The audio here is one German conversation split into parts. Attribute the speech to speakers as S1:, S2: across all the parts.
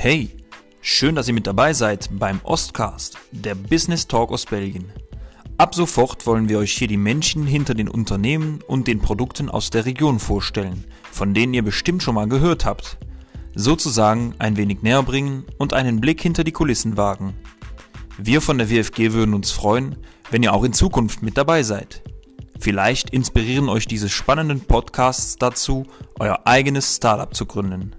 S1: Hey, schön, dass ihr mit dabei seid beim Ostcast, der Business Talk aus Belgien. Ab sofort wollen wir euch hier die Menschen hinter den Unternehmen und den Produkten aus der Region vorstellen, von denen ihr bestimmt schon mal gehört habt. Sozusagen ein wenig näher bringen und einen Blick hinter die Kulissen wagen. Wir von der WFG würden uns freuen, wenn ihr auch in Zukunft mit dabei seid. Vielleicht inspirieren euch diese spannenden Podcasts dazu, euer eigenes Startup zu gründen.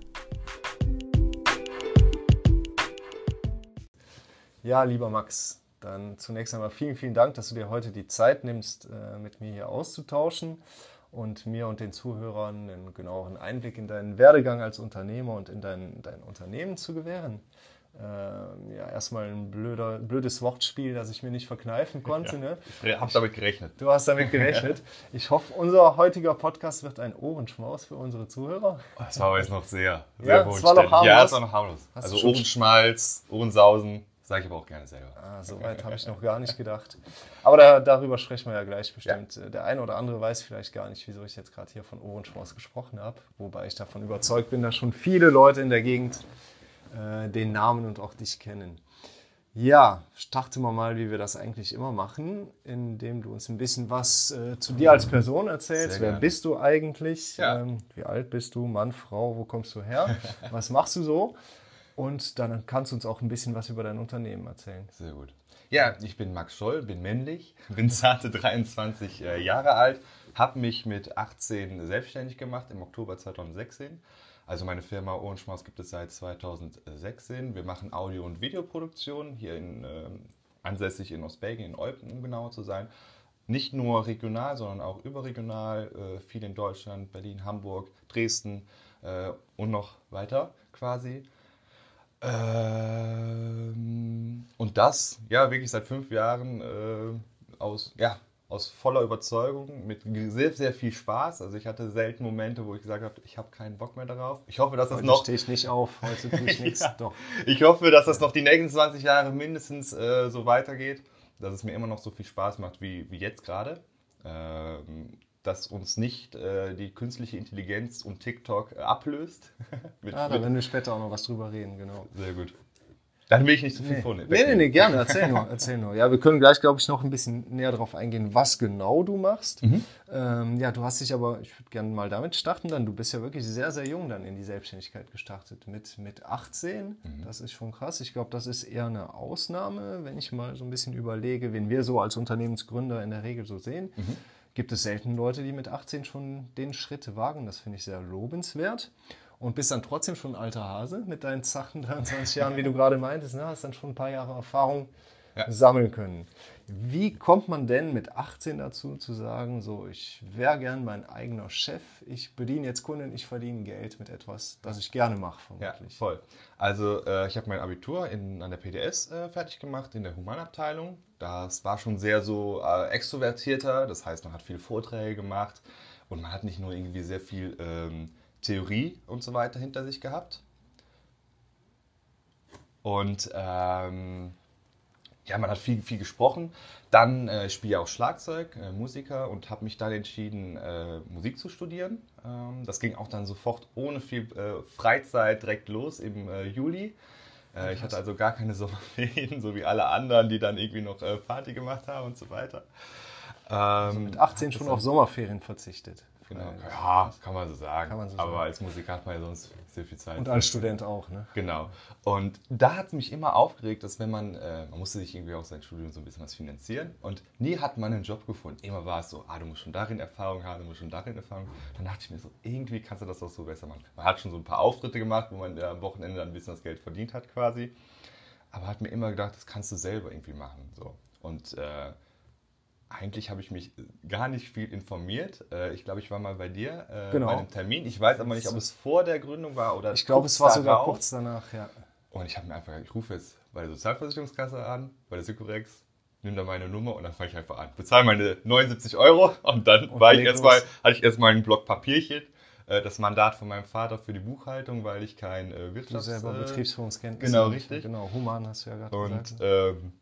S2: Ja, lieber Max, dann zunächst einmal vielen, vielen Dank, dass du dir heute die Zeit nimmst, äh, mit mir hier auszutauschen und mir und den Zuhörern einen genaueren Einblick in deinen Werdegang als Unternehmer und in dein, dein Unternehmen zu gewähren. Ähm, ja, erstmal ein blöder, blödes Wortspiel, das ich mir nicht verkneifen konnte.
S3: Ja,
S2: ne?
S3: Ich habe damit gerechnet.
S2: Du hast damit gerechnet. Ich hoffe, unser heutiger Podcast wird ein Ohrenschmaus für unsere Zuhörer.
S3: Das war aber jetzt noch sehr, sehr
S2: ja, es war noch harmlos.
S3: Ja, es war noch harmlos. Hast also Ohrenschmalz, Ohrensausen, sage ich aber auch gerne selber.
S2: Ah, so weit habe ich noch gar nicht gedacht. Aber da, darüber sprechen wir ja gleich bestimmt. Ja. Der eine oder andere weiß vielleicht gar nicht, wieso ich jetzt gerade hier von Ohrenschmaus gesprochen habe. Wobei ich davon überzeugt bin, dass schon viele Leute in der Gegend äh, den Namen und auch dich kennen. Ja, starten wir mal, wie wir das eigentlich immer machen, indem du uns ein bisschen was äh, zu dir als Person erzählst. Wer bist du eigentlich? Ja. Ähm, wie alt bist du? Mann, Frau, wo kommst du her? was machst du so? Und dann kannst du uns auch ein bisschen was über dein Unternehmen erzählen.
S3: Sehr gut. Ja, ich bin Max Scholl, bin männlich, bin zarte 23 äh, Jahre alt, habe mich mit 18 selbstständig gemacht im Oktober 2016 also meine Firma Ohrenschmaus gibt es seit 2016. Wir machen Audio- und Videoproduktion hier in, äh, ansässig in Ostbelgien, in Eupen, um genauer zu sein. Nicht nur regional, sondern auch überregional, äh, viel in Deutschland, Berlin, Hamburg, Dresden äh, und noch weiter quasi. Ähm, und das, ja, wirklich seit fünf Jahren äh, aus, ja, aus voller Überzeugung, mit sehr, sehr viel Spaß. Also ich hatte selten Momente, wo ich gesagt habe, ich habe keinen Bock mehr darauf. Ich hoffe, dass das
S2: heute
S3: noch...
S2: stehe ich nicht auf, heute tue ich nichts.
S3: ja. Doch. Ich hoffe, dass das noch die nächsten 20 Jahre mindestens äh, so weitergeht, dass es mir immer noch so viel Spaß macht wie, wie jetzt gerade. Ähm, dass uns nicht äh, die künstliche Intelligenz und TikTok äh, ablöst.
S2: mit, ah, da werden wir später auch noch was drüber reden, genau.
S3: Sehr gut. Dann will ich nicht zu viel
S2: nee.
S3: vornehmen.
S2: Nee, nee, nee, gerne. Erzähl nur, erzähl nur. Ja, wir können gleich, glaube ich, noch ein bisschen näher darauf eingehen, was genau du machst. Mhm. Ähm, ja, du hast dich aber, ich würde gerne mal damit starten dann. Du bist ja wirklich sehr, sehr jung dann in die Selbstständigkeit gestartet. Mit, mit 18, mhm. das ist schon krass. Ich glaube, das ist eher eine Ausnahme, wenn ich mal so ein bisschen überlege, wen wir so als Unternehmensgründer in der Regel so sehen. Mhm. Gibt es selten Leute, die mit 18 schon den Schritt wagen. Das finde ich sehr lobenswert und bist dann trotzdem schon ein alter Hase mit deinen zachen 23 Jahren, wie du gerade meintest, ne? hast dann schon ein paar Jahre Erfahrung ja. sammeln können. Wie kommt man denn mit 18 dazu zu sagen, so ich wäre gern mein eigener Chef, ich bediene jetzt Kunden, ich verdiene Geld mit etwas, das ich gerne mache,
S3: vermutlich. Ja, voll. Also äh, ich habe mein Abitur in, an der PDS äh, fertig gemacht, in der Humanabteilung. Das war schon sehr so äh, extrovertierter, das heißt man hat viele Vorträge gemacht und man hat nicht nur irgendwie sehr viel... Ähm, Theorie und so weiter hinter sich gehabt. Und ähm, ja, man hat viel, viel gesprochen. Dann äh, spiele ich auch Schlagzeug, äh, Musiker und habe mich dann entschieden, äh, Musik zu studieren. Ähm, das ging auch dann sofort ohne viel äh, Freizeit direkt los im äh, Juli. Äh, ich hatte also gar keine Sommerferien, so wie alle anderen, die dann irgendwie noch Party gemacht haben und so weiter.
S2: Also mit 18 ähm, schon auf Sommerferien verzichtet.
S3: Genau. Ja, kann man so sagen. Man so Aber sagen. als Musiker hat man ja sonst sehr viel Zeit.
S2: Und als Student auch, ne?
S3: Genau. Und da hat es mich immer aufgeregt, dass wenn man, äh, man musste sich irgendwie auch sein Studium so ein bisschen was finanzieren und nie hat man einen Job gefunden. Immer war es so, ah, du musst schon darin Erfahrung haben, du musst schon darin Erfahrung haben. Dann dachte ich mir so, irgendwie kannst du das auch so besser machen. Man hat schon so ein paar Auftritte gemacht, wo man äh, am Wochenende dann ein bisschen das Geld verdient hat quasi. Aber hat mir immer gedacht, das kannst du selber irgendwie machen. So. Und äh, eigentlich habe ich mich gar nicht viel informiert. Äh, ich glaube, ich war mal bei dir äh, genau. bei einem Termin. Ich weiß aber nicht, ob es vor der Gründung war oder
S2: Ich glaube, es war sogar kurz danach, ja.
S3: Und ich habe mir einfach, ich rufe jetzt bei der Sozialversicherungskasse an, bei der Sycorex, nimm da meine Nummer und dann fange ich einfach an. Bezahle meine 79 Euro und dann und war ich erstmal, hatte ich erstmal einen Block Papierchen, äh, das Mandat von meinem Vater für die Buchhaltung, weil ich kein äh, Wirtschafts...
S2: Du selber Betriebsführungskenntnis.
S3: Genau, richtig.
S2: Genau, Human hast du ja gerade
S3: gesagt. Und ähm,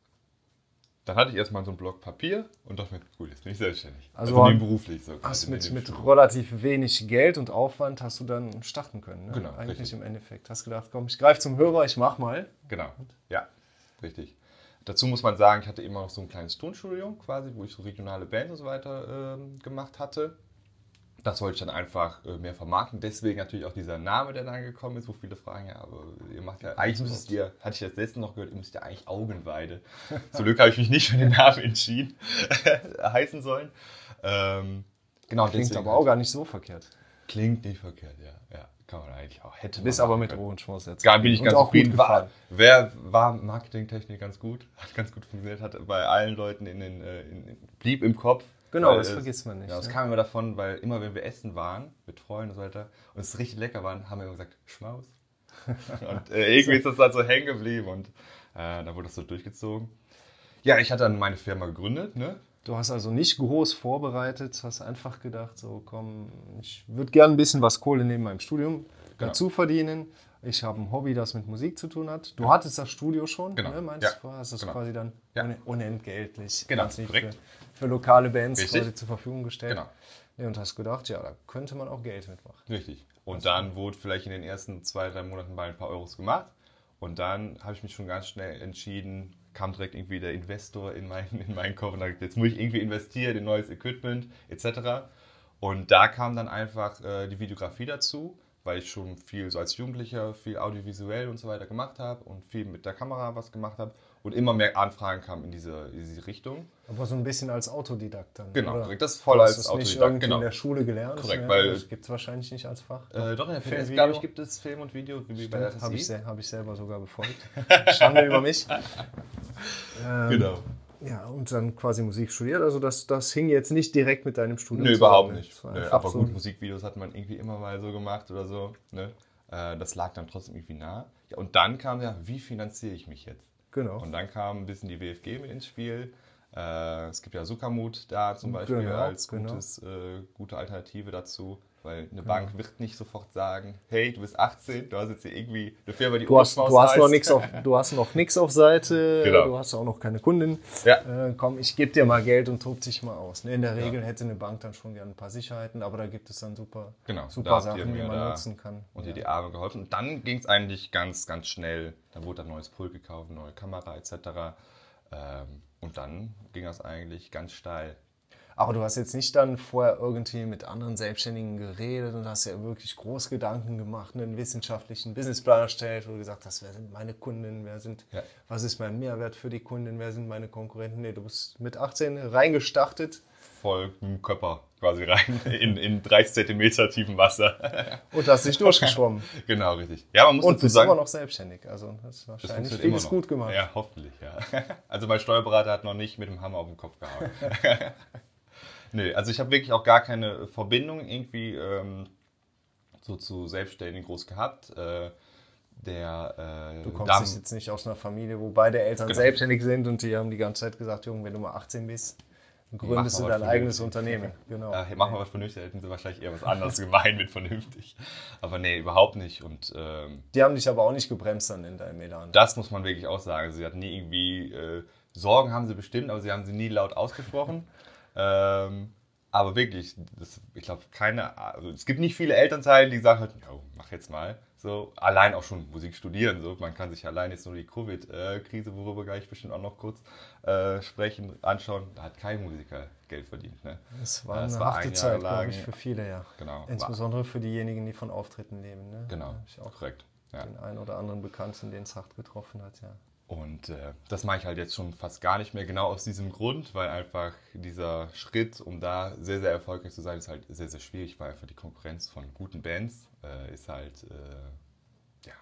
S3: dann hatte ich erstmal so einen Block Papier und dachte mir, gut, jetzt bin ich selbstständig.
S2: Also
S3: nebenberuflich so.
S2: Hast mit, mit relativ wenig Geld und Aufwand hast du dann starten können. Ne?
S3: Genau,
S2: Eigentlich
S3: richtig.
S2: im Endeffekt. Hast gedacht, komm, ich greife zum Hörer, ich mach mal.
S3: Genau, ja, richtig. Dazu muss man sagen, ich hatte immer noch so ein kleines Tonstudio quasi, wo ich so regionale Bands und so weiter ähm, gemacht hatte. Das wollte ich dann einfach äh, mehr vermarkten. Deswegen natürlich auch dieser Name, der dann gekommen ist, wo viele fragen, ja, aber ihr macht ja, eigentlich müsstet ihr, hatte ich das letzte noch gehört, ihr müsst ja eigentlich Augenweide. Zum Glück habe ich mich nicht für den Namen entschieden, heißen sollen. Ähm, genau,
S2: Klingt aber auch gar nicht so verkehrt.
S3: Klingt nicht verkehrt, ja. ja. Kann man eigentlich auch. Hätte
S2: Bist aber mit
S3: können.
S2: Ohrenschmaus jetzt.
S3: Gar bin ich ganz zufrieden.
S2: gut
S3: War, wer war marketingtechnisch ganz gut, hat ganz gut funktioniert, hat bei allen Leuten in den, äh, in, blieb im Kopf.
S2: Genau,
S3: Weil
S2: das
S3: es-
S2: vergisst man nicht,
S3: Ja, das
S2: ne?
S3: kam immer davon, weil immer wenn wir essen waren, mit Freunden und so weiter, und es richtig lecker waren, haben wir immer gesagt, Schmaus. und äh, irgendwie ist das dann so hängen geblieben und äh, dann wurde das so durchgezogen. Ja, ich hatte dann meine Firma gegründet, ne?
S2: Du hast also nicht groß vorbereitet, hast einfach gedacht, so komm, ich würde gerne ein bisschen was Kohle neben meinem Studium
S3: Genau.
S2: dazu verdienen. Ich habe ein Hobby, das mit Musik zu tun hat. Du hattest das Studio schon,
S3: Genau.
S2: ne, meinst
S3: Ja.
S2: du vorher? Hast das
S3: Genau.
S2: quasi dann
S3: Ja.
S2: un- unentgeltlich
S3: Genau, korrekt.
S2: Für, lokale Bands
S3: Richtig.
S2: quasi zur Verfügung gestellt.
S3: Genau.
S2: Nee, und hast gedacht, ja, da könnte man auch Geld mitmachen.
S3: Richtig. Und dann wurde vielleicht in den ersten zwei, drei Monaten mal ein paar Euros gemacht. Und dann habe ich mich schon ganz schnell entschieden, kam direkt irgendwie der Investor in meinen, in meinen Kopf und dachte, jetzt muss ich irgendwie investieren in neues Equipment etc. Und da kam dann einfach äh, die Videografie dazu, weil ich schon viel so als Jugendlicher viel audiovisuell und so weiter gemacht habe und viel mit der Kamera was gemacht habe und immer mehr Anfragen kamen in diese, in diese Richtung.
S2: Aber so ein bisschen als Autodidakt dann.
S3: Genau,
S2: oder?
S3: korrekt. Das ist voll als
S2: es nicht
S3: Autodidakt,
S2: irgendwie
S3: genau.
S2: in der Schule gelernt.
S3: Korrekt,
S2: ne?
S3: weil-
S2: Das gibt es wahrscheinlich nicht als Fach.
S3: Äh, doch, in der glaube ich, gibt es Film und Video, wie bei der
S2: Habe ich, hab ich selber sogar befolgt. Schande über mich. Ähm,
S3: Genau.
S2: Ja, und dann quasi Musik studiert. Also das, das hing jetzt nicht direkt mit deinem Studium
S3: Nö,
S2: zusammen,
S3: überhaupt nicht. Nö, aber
S2: so
S3: gut, Musikvideos hat man irgendwie immer mal so gemacht oder so. Ne? Äh, das lag dann trotzdem irgendwie nah. Ja, und dann kam ja, wie finanziere ich mich jetzt?
S2: Genau.
S3: Und dann kam ein bisschen die WFG mit ins Spiel. Äh, es gibt ja Sukamut da zum Beispiel
S2: Genau,
S3: als
S2: genau.
S3: gutes, äh, gute Alternative dazu. Weil eine Bank wird nicht sofort sagen, hey, du bist 18, du hast jetzt hier irgendwie eine Firma, die
S2: Du hast, du, hast noch nix auf, du hast noch nichts auf Seite,
S3: Genau.
S2: du hast auch noch keine Kundin.
S3: Ja.
S2: Äh, komm, ich gebe dir mal Geld und tob dich mal aus. Ne, in der Regel hätte eine Bank dann schon gerne ein paar Sicherheiten, aber da gibt es dann super,
S3: Genau,
S2: super Sachen, die man nutzen kann.
S3: und
S2: Ja.
S3: dir die Arme geholfen. Und dann ging es eigentlich ganz, ganz schnell. Dann wurde ein neues Pult gekauft, neue Kamera etc. Ähm, und dann ging das eigentlich ganz steil.
S2: Aber du hast jetzt nicht dann vorher irgendwie mit anderen Selbstständigen geredet und hast ja wirklich groß Gedanken gemacht, einen wissenschaftlichen Businessplan erstellt, wo du gesagt hast, wer sind meine Kunden, wer sind,
S3: Ja.
S2: was ist mein Mehrwert für die Kunden, wer sind meine Konkurrenten. Nee, du bist mit 18 reingestartet
S3: Voll dem Körper quasi rein in, in 30 Zentimeter tiefem Wasser.
S2: und hast dich durchgeschwommen.
S3: genau, richtig. Ja, man muss
S2: und bist
S3: sagen,
S2: immer noch selbstständig. Also das ist
S3: das
S2: wahrscheinlich
S3: funktioniert
S2: vieles gut gemacht.
S3: Ja, hoffentlich, ja. Also mein Steuerberater hat noch nicht mit dem Hammer auf den Kopf gehauen. Nö, also ich habe wirklich auch gar keine Verbindung irgendwie ähm, so zu Selbstständigen groß gehabt. Äh, der äh,
S2: Du kommst
S3: Damm-
S2: jetzt nicht aus einer Familie, wo beide Eltern
S3: Genau.
S2: selbstständig sind und die haben die ganze Zeit gesagt, Junge, wenn du mal 18 bist, gründest du dein eigenes. Unternehmen. Genau.
S3: Ja, hey, mach mal was vernünftig, hätten sie wahrscheinlich eher was anderes gemeint mit vernünftig. Aber nee, überhaupt nicht. Und ähm,
S2: Die haben dich aber auch nicht gebremst dann in deinem Elan.
S3: das muss man wirklich auch sagen. Sie hatten nie irgendwie, äh, Sorgen haben sie bestimmt, aber sie haben sie nie laut ausgesprochen. Ähm, aber wirklich, das, ich glaube, keine, also es gibt nicht viele Elternteile, die sagen halt, "Jo, mach jetzt mal. So, allein auch schon Musik studieren. So, man kann sich allein jetzt nur die Covid-Krise, worüber gleich bestimmt auch noch kurz äh, sprechen, anschauen. Da hat kein Musiker Geld verdient. Ne?
S2: Es war
S3: Das
S2: eine
S3: war
S2: harte
S3: ein
S2: Zeit, glaube ich, für viele, ja.
S3: Genau.
S2: Insbesondere für diejenigen, die von Auftritten leben. Ne?
S3: Genau, korrekt. Ja.
S2: den einen oder anderen Bekannten, den es hart getroffen hat, ja.
S3: Und äh, das mache ich halt jetzt schon fast gar nicht mehr, genau aus diesem Grund, weil einfach dieser Schritt, um da sehr, sehr erfolgreich zu sein, ist halt sehr, sehr schwierig, weil einfach die Konkurrenz von guten Bands äh, ist halt äh, ja,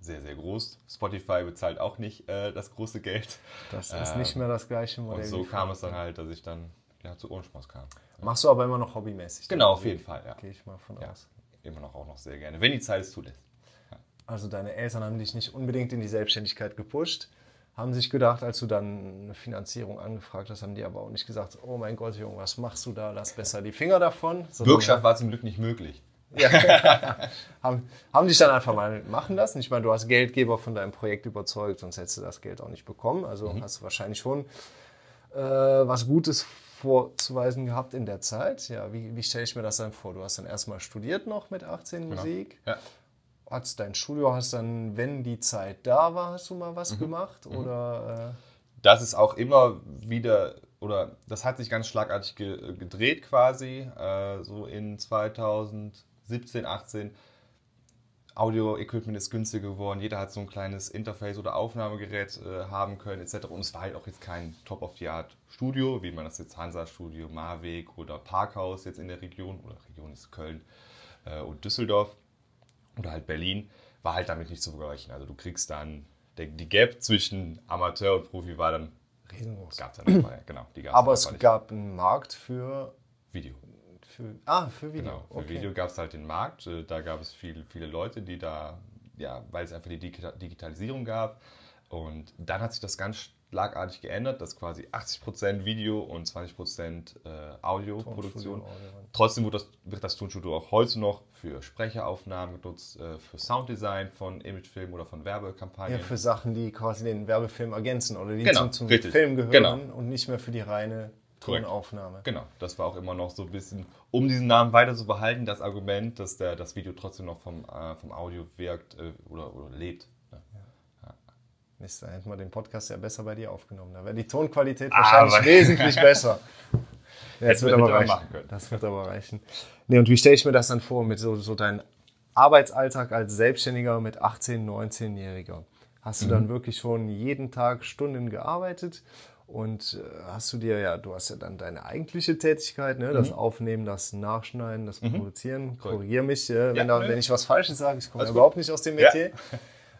S3: sehr, sehr groß. Spotify bezahlt auch nicht äh, das große Geld.
S2: Das ist
S3: Ähm,
S2: nicht mehr das gleiche Modell.
S3: Und so kam es dann halt, dass ich dann ja, zu Ohrenspaß kam.
S2: Machst du aber immer noch hobbymäßig.
S3: Genau, auf jeden Fall, ja.
S2: Gehe ich mal von
S3: ja.
S2: aus.
S3: Immer noch auch noch sehr gerne, wenn die Zeit es zulässt.
S2: Also deine Eltern haben dich nicht unbedingt in die Selbstständigkeit gepusht, haben sich gedacht, als du dann eine Finanzierung angefragt hast, haben die aber auch nicht gesagt, oh mein Gott, Junge, was machst du da? Lass besser die Finger davon. Sondern
S3: Bürgschaft war zum Glück nicht möglich.
S2: haben, haben dich dann einfach mal machen lassen. Ich meine, du hast Geldgeber von deinem Projekt überzeugt, sonst hättest du das Geld auch nicht bekommen. Also
S3: Mhm.
S2: hast du wahrscheinlich schon äh, was Gutes vorzuweisen gehabt in der Zeit. Ja, wie, wie stelle ich mir das dann vor? Du hast dann erstmal studiert noch mit 18
S3: Genau.
S2: Musik.
S3: Ja.
S2: Hast dein Studio, hast dann, wenn die Zeit da war, hast du mal was
S3: Mhm.
S2: gemacht? Oder
S3: das ist auch immer wieder, oder das hat sich ganz schlagartig ge gedreht quasi, äh, so in 2017, 18. Audio-Equipment ist günstiger geworden, jeder hat so ein kleines Interface oder Aufnahmegerät äh, haben können etc. Und es war halt auch jetzt kein Top-of-the-Art-Studio, wie man das jetzt Hansa-Studio, Marweg oder Parkhaus jetzt in der Region, oder Region ist Köln äh, und Düsseldorf oder halt Berlin, war halt damit nicht zu vergleichen. Also du kriegst dann, der, die Gap zwischen Amateur und Profi war dann
S2: riesengroß.
S3: Gab es ja nicht mal, genau. Die gab's
S2: Aber es
S3: nicht.
S2: gab einen Markt für,
S3: Video.
S2: für ah, für Video.
S3: Genau. Für
S2: okay.
S3: Video gab es halt den Markt. Äh, Da gab es viel, viele Leute, die da, ja, weil es einfach die Digita- Digitalisierung gab. Und dann hat sich das ganz schlagartig geändert, dass quasi 80% Video und 20% äh, Audioproduktion.
S2: Audio.
S3: Trotzdem wird das, wird das Tonstudio auch heute noch für Sprecheraufnahmen genutzt, äh, für Sounddesign von Imagefilmen oder von
S2: Ja,
S3: Werbekampagnen.
S2: für Sachen, die quasi den Werbefilm ergänzen oder die
S3: Genau,
S2: zum, zum. Film gehören
S3: Genau.
S2: und nicht mehr für die reine
S3: Korrekt.
S2: Tonaufnahme.
S3: Genau, das war auch immer noch so ein bisschen, um diesen Namen weiter zu behalten, das Argument, dass der, das Video trotzdem noch vom, äh, vom Audio wirkt äh, oder, oder lebt. ne?
S2: Mist, da hätten wir den Podcast ja besser bei dir aufgenommen. Da wäre die Tonqualität
S3: Ah,
S2: wahrscheinlich
S3: aber-
S2: wesentlich besser. Ja, das
S3: Hätten
S2: wird
S3: wir-
S2: aber reichen. Das wird aber reichen. Nee, und wie stelle ich mir das dann vor mit so, so deinem Arbeitsalltag als Selbstständiger mit 18-, 19-Jähriger? Hast du
S3: Mhm.
S2: dann wirklich schon jeden Tag Stunden gearbeitet? Und äh, hast du dir ja, du hast ja dann deine eigentliche Tätigkeit, ne?
S3: Mhm.
S2: das Aufnehmen, das Nachschneiden, das Produzieren. Korrigier mich, äh, wenn,
S3: Ja,
S2: da,
S3: nee.
S2: wenn ich was Falsches sage. Ich komme überhaupt nicht aus dem
S3: Ja.
S2: Metier.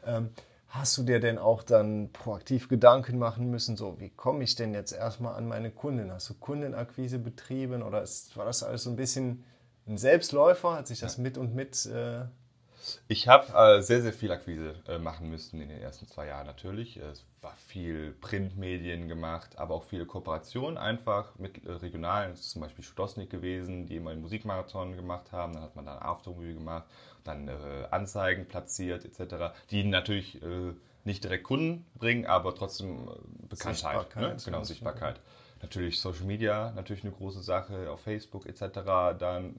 S2: Ähm, hast du dir denn auch dann proaktiv Gedanken machen müssen, so wie komme ich denn jetzt erstmal an meine Kunden? Hast du Kundenakquise betrieben oder ist, war das alles so ein bisschen ein Selbstläufer? Hat sich das mit und mit äh,
S3: Ich habe äh, sehr, sehr viel Akquise äh, machen müssen in den ersten zwei Jahren natürlich. Es war viel Printmedien gemacht, aber auch viele Kooperationen einfach mit äh, regionalen, das ist zum Beispiel Studosnik gewesen, die immer einen Musikmarathon gemacht haben. Dann hat man da Aftermovie gemacht, dann äh, Anzeigen platziert etc., die natürlich äh, nicht direkt Kunden bringen, aber trotzdem äh, Bekanntheit.
S2: Sichtbarkeit,
S3: Ne? Genau, Sichtbarkeit. Natürlich Social Media, natürlich eine große Sache, auf Facebook etc. Dann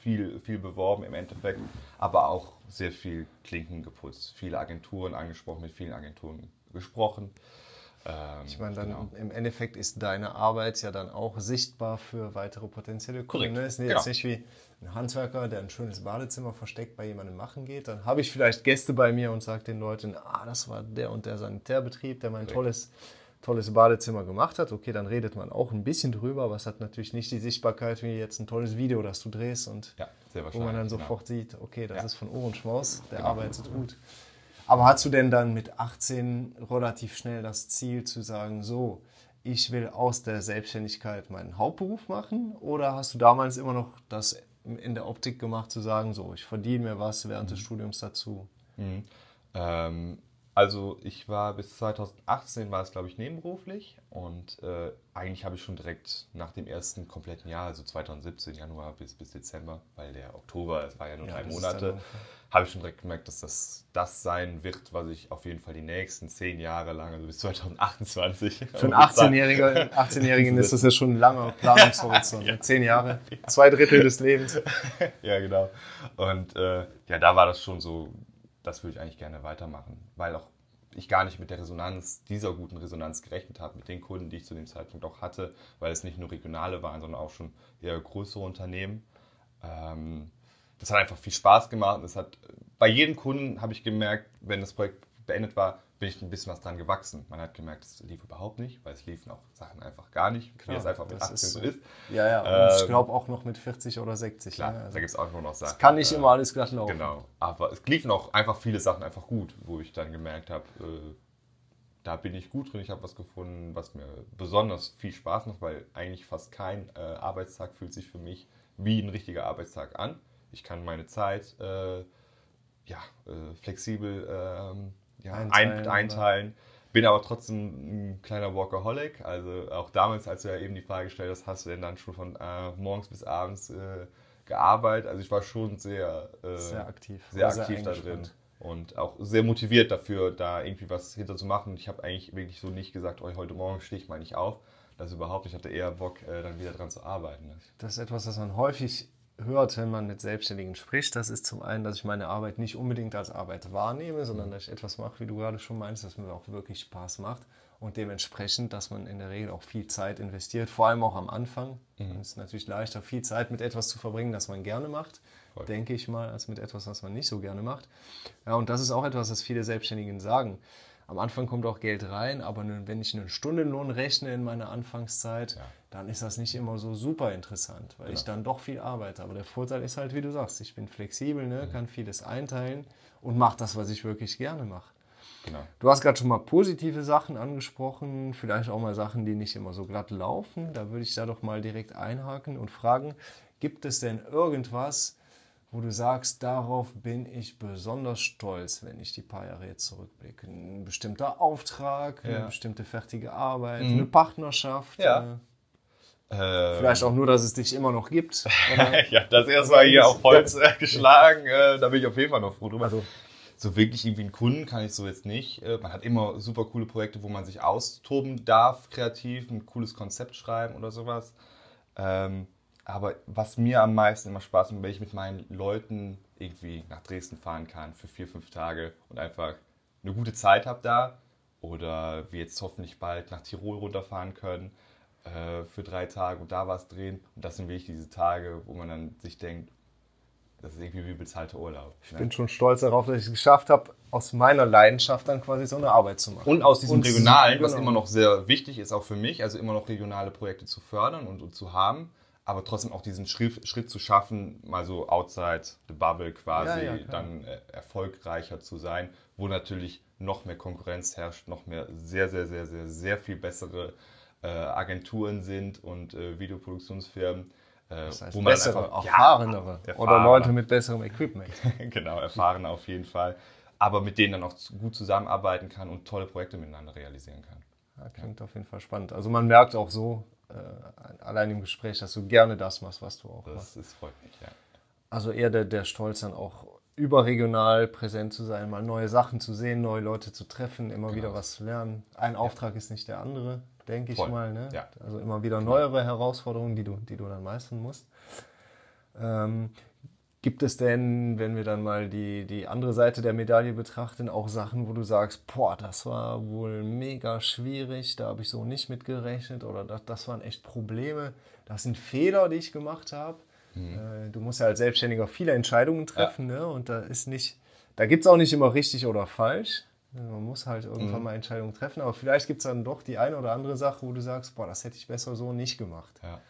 S3: viel, viel beworben im Endeffekt, aber auch sehr viel Klinken geputzt. Viele Agenturen angesprochen, mit vielen Agenturen gesprochen. Ähm,
S2: ich meine, dann
S3: genau.
S2: im Endeffekt ist deine Arbeit ja dann auch sichtbar für weitere potenzielle Kunden.
S3: Korrekt,
S2: Ne? Es ist
S3: genau.
S2: jetzt nicht wie ein Handwerker, der ein schönes Badezimmer versteckt bei jemandem machen geht. Dann habe ich vielleicht Gäste bei mir und sage den Leuten, ah, das war der und der Sanitärbetrieb, der mein tolles, tolles Badezimmer gemacht hat. Okay, dann redet man auch ein bisschen drüber, aber es hat natürlich nicht die Sichtbarkeit wie jetzt ein tolles Video, das du drehst und
S3: Ja,
S2: wo man dann
S3: genau.
S2: sofort sieht, okay, das
S3: Ja.
S2: ist von Ohrenschmaus, der
S3: Genau.
S2: arbeitet gut. Aber hast du denn dann mit 18 relativ schnell das Ziel zu sagen, so, ich will aus der Selbstständigkeit meinen Hauptberuf machen? Oder hast du damals immer noch das in der Optik gemacht, zu sagen, so, ich verdiene mir was während des Studiums dazu?
S3: Mhm. Ähm, also ich war bis 2018 war es glaube ich nebenberuflich und äh, eigentlich habe ich schon direkt nach dem ersten kompletten Jahr, also 2017 Januar bis, bis Dezember, weil der Oktober, es war ja nur
S2: Ja,
S3: drei Monate, habe ich schon direkt gemerkt, dass das das sein wird, was ich auf jeden Fall die nächsten zehn Jahre lang, also bis 2028.
S2: Für einen 18-Jährigen 18 ist das ja schon ein langer Planungshorizont. Mit Zehn Jahre, zwei Drittel des Lebens.
S3: ja, genau. Und äh, ja, da war das schon so, das würde ich eigentlich gerne weitermachen, weil auch ich gar nicht mit der Resonanz, dieser guten Resonanz gerechnet habe, mit den Kunden, die ich zu dem Zeitpunkt auch hatte, weil es nicht nur regionale waren, sondern auch schon eher größere Unternehmen. Ähm, das hat einfach viel Spaß gemacht. Es hat, bei jedem Kunden habe ich gemerkt, wenn das Projekt beendet war, bin ich ein bisschen was dran gewachsen. Man hat gemerkt, es lief überhaupt nicht, weil es liefen auch Sachen einfach gar nicht, wie es einfach mit
S2: das
S3: 18
S2: ist
S3: so ist.
S2: Ja, ja, und ich
S3: Ähm,
S2: glaube auch noch mit 40 oder 60.
S3: Klar,
S2: ne? Also,
S3: da gibt es auch nur noch Sachen.
S2: es kann nicht
S3: äh,
S2: immer alles glatt laufen.
S3: Genau, aber es liefen auch einfach viele Sachen einfach gut, wo ich dann gemerkt habe, äh, da bin ich gut drin, ich habe was gefunden, was mir besonders viel Spaß macht, weil eigentlich fast kein äh, Arbeitstag fühlt sich für mich wie ein richtiger Arbeitstag an. Ich kann meine Zeit äh, ja, äh, flexibel ähm, ja,
S2: Einteilen,
S3: einteilen. Bin aber trotzdem ein kleiner Workaholic. Also auch damals, als du ja eben die Frage gestellt hast, hast du denn dann schon von äh, morgens bis abends äh, gearbeitet? Also ich war schon sehr, äh,
S2: Sehr aktiv.
S3: sehr
S2: sehr
S3: aktiv da drin und auch sehr motiviert dafür, da irgendwie was hinter zu machen. Ich habe eigentlich wirklich so nicht gesagt, oh, heute Morgen stehe ich mal nicht auf. das überhaupt. Ich hatte eher Bock, äh, dann wieder dran zu arbeiten.
S2: Das ist etwas, was man häufig hört, wenn man mit Selbstständigen spricht. Das ist zum einen, dass ich meine Arbeit nicht unbedingt als Arbeit wahrnehme, sondern dass ich etwas mache, wie du gerade schon meinst, dass mir auch wirklich Spaß macht. Und dementsprechend, dass man in der Regel auch viel Zeit investiert, vor allem auch am Anfang. Mhm. Es ist natürlich leichter, viel Zeit mit etwas zu verbringen, das man gerne macht, Voll. denke ich mal, als mit etwas, was man nicht so gerne macht. Ja, und das ist auch etwas, was viele Selbstständigen sagen am Anfang kommt auch Geld rein, aber wenn ich einen Stundenlohn rechne in meiner Anfangszeit, ja. Dann ist das nicht immer so super interessant, weil genau. ich dann doch viel arbeite. Aber der Vorteil ist halt, wie du sagst, ich bin flexibel, ne, mhm. kann vieles einteilen und mache das, was ich wirklich gerne mache. Genau. Du hast gerade schon mal positive Sachen angesprochen, vielleicht auch mal Sachen, die nicht immer so glatt laufen. Da würde ich da doch mal direkt einhaken und fragen, gibt es denn irgendwas, wo du sagst, darauf bin ich besonders stolz, wenn ich die paar Jahre jetzt zurückblicke. Ein bestimmter Auftrag, ja. eine bestimmte fertige Arbeit, mhm. eine Partnerschaft. Ja. Äh, Vielleicht auch nur, dass es dich immer noch gibt.
S3: ja, das erstmal hier auf Holz äh, geschlagen, äh, da bin ich auf jeden Fall noch froh drüber. Also, so wirklich irgendwie einen Kunden kann ich so jetzt nicht. Äh, man hat immer super coole Projekte, wo man sich austoben darf, kreativ, ein cooles Konzept schreiben oder sowas. Ähm, aber was mir am meisten immer Spaß macht, wenn ich mit meinen Leuten irgendwie nach Dresden fahren kann für vier, fünf Tage und einfach eine gute Zeit habe da. Oder wir jetzt hoffentlich bald nach Tirol runterfahren können äh, für drei Tage und da was drehen. Und das sind wirklich diese Tage, wo man dann sich denkt, das ist irgendwie wie bezahlter Urlaub.
S2: Ich ne? bin schon stolz darauf, dass ich es geschafft habe, aus meiner Leidenschaft dann quasi so eine Arbeit zu machen.
S3: Und aus diesem und Regionalen, genau. was immer noch sehr wichtig ist, auch für mich, also immer noch regionale Projekte zu fördern und, und zu haben aber trotzdem auch diesen Schritt, Schritt, zu schaffen, mal so outside the bubble quasi, ja, ja, dann äh, erfolgreicher zu sein, wo natürlich noch mehr Konkurrenz herrscht, noch mehr sehr, sehr, sehr, sehr, sehr viel bessere äh, Agenturen sind und äh, Videoproduktionsfirmen.
S2: Äh, das heißt wo man bessere, einfach, erfahrenere ja, oder Leute mit besserem Equipment.
S3: genau, erfahren auf jeden Fall. Aber mit denen dann auch gut zusammenarbeiten kann und tolle Projekte miteinander realisieren kann.
S2: Ja, klingt auf jeden Fall spannend. Also man merkt auch so, äh, allein im Gespräch, dass du gerne das machst, was du auch
S3: das machst. Das freut mich, ja.
S2: Also eher der, der Stolz dann auch überregional präsent zu sein, mal neue Sachen zu sehen, neue Leute zu treffen, immer genau. wieder was zu lernen. Ein Auftrag ist nicht der andere, denke ich mal. Ne? Ja. Also immer wieder neuere Herausforderungen, die du, die du dann meistern musst. Ähm, Gibt es denn, wenn wir dann mal die, die andere Seite der Medaille betrachten, auch Sachen, wo du sagst, boah, das war wohl mega schwierig, da habe ich so nicht mit gerechnet oder das, das waren echt Probleme, das sind Fehler, die ich gemacht habe. Mhm. Äh, du musst ja als Selbstständiger viele Entscheidungen treffen ja. ne? und da ist nicht, da gibt es auch nicht immer richtig oder falsch. Man muss halt irgendwann mhm. mal Entscheidungen treffen, aber vielleicht gibt es dann doch die eine oder andere Sache, wo du sagst, boah, das hätte ich besser so nicht gemacht.
S3: Ja.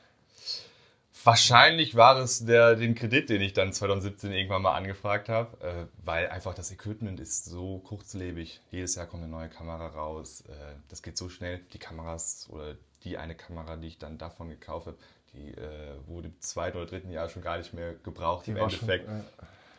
S3: Wahrscheinlich war es der, den Kredit, den ich dann 2017 irgendwann mal angefragt habe, äh, weil einfach das Equipment ist so kurzlebig. Jedes Jahr kommt eine neue Kamera raus. Äh, das geht so schnell. Die Kameras oder die eine Kamera, die ich dann davon gekauft habe, die äh, wurde im zweiten oder dritten Jahr schon gar nicht mehr gebraucht die im Endeffekt. Schon,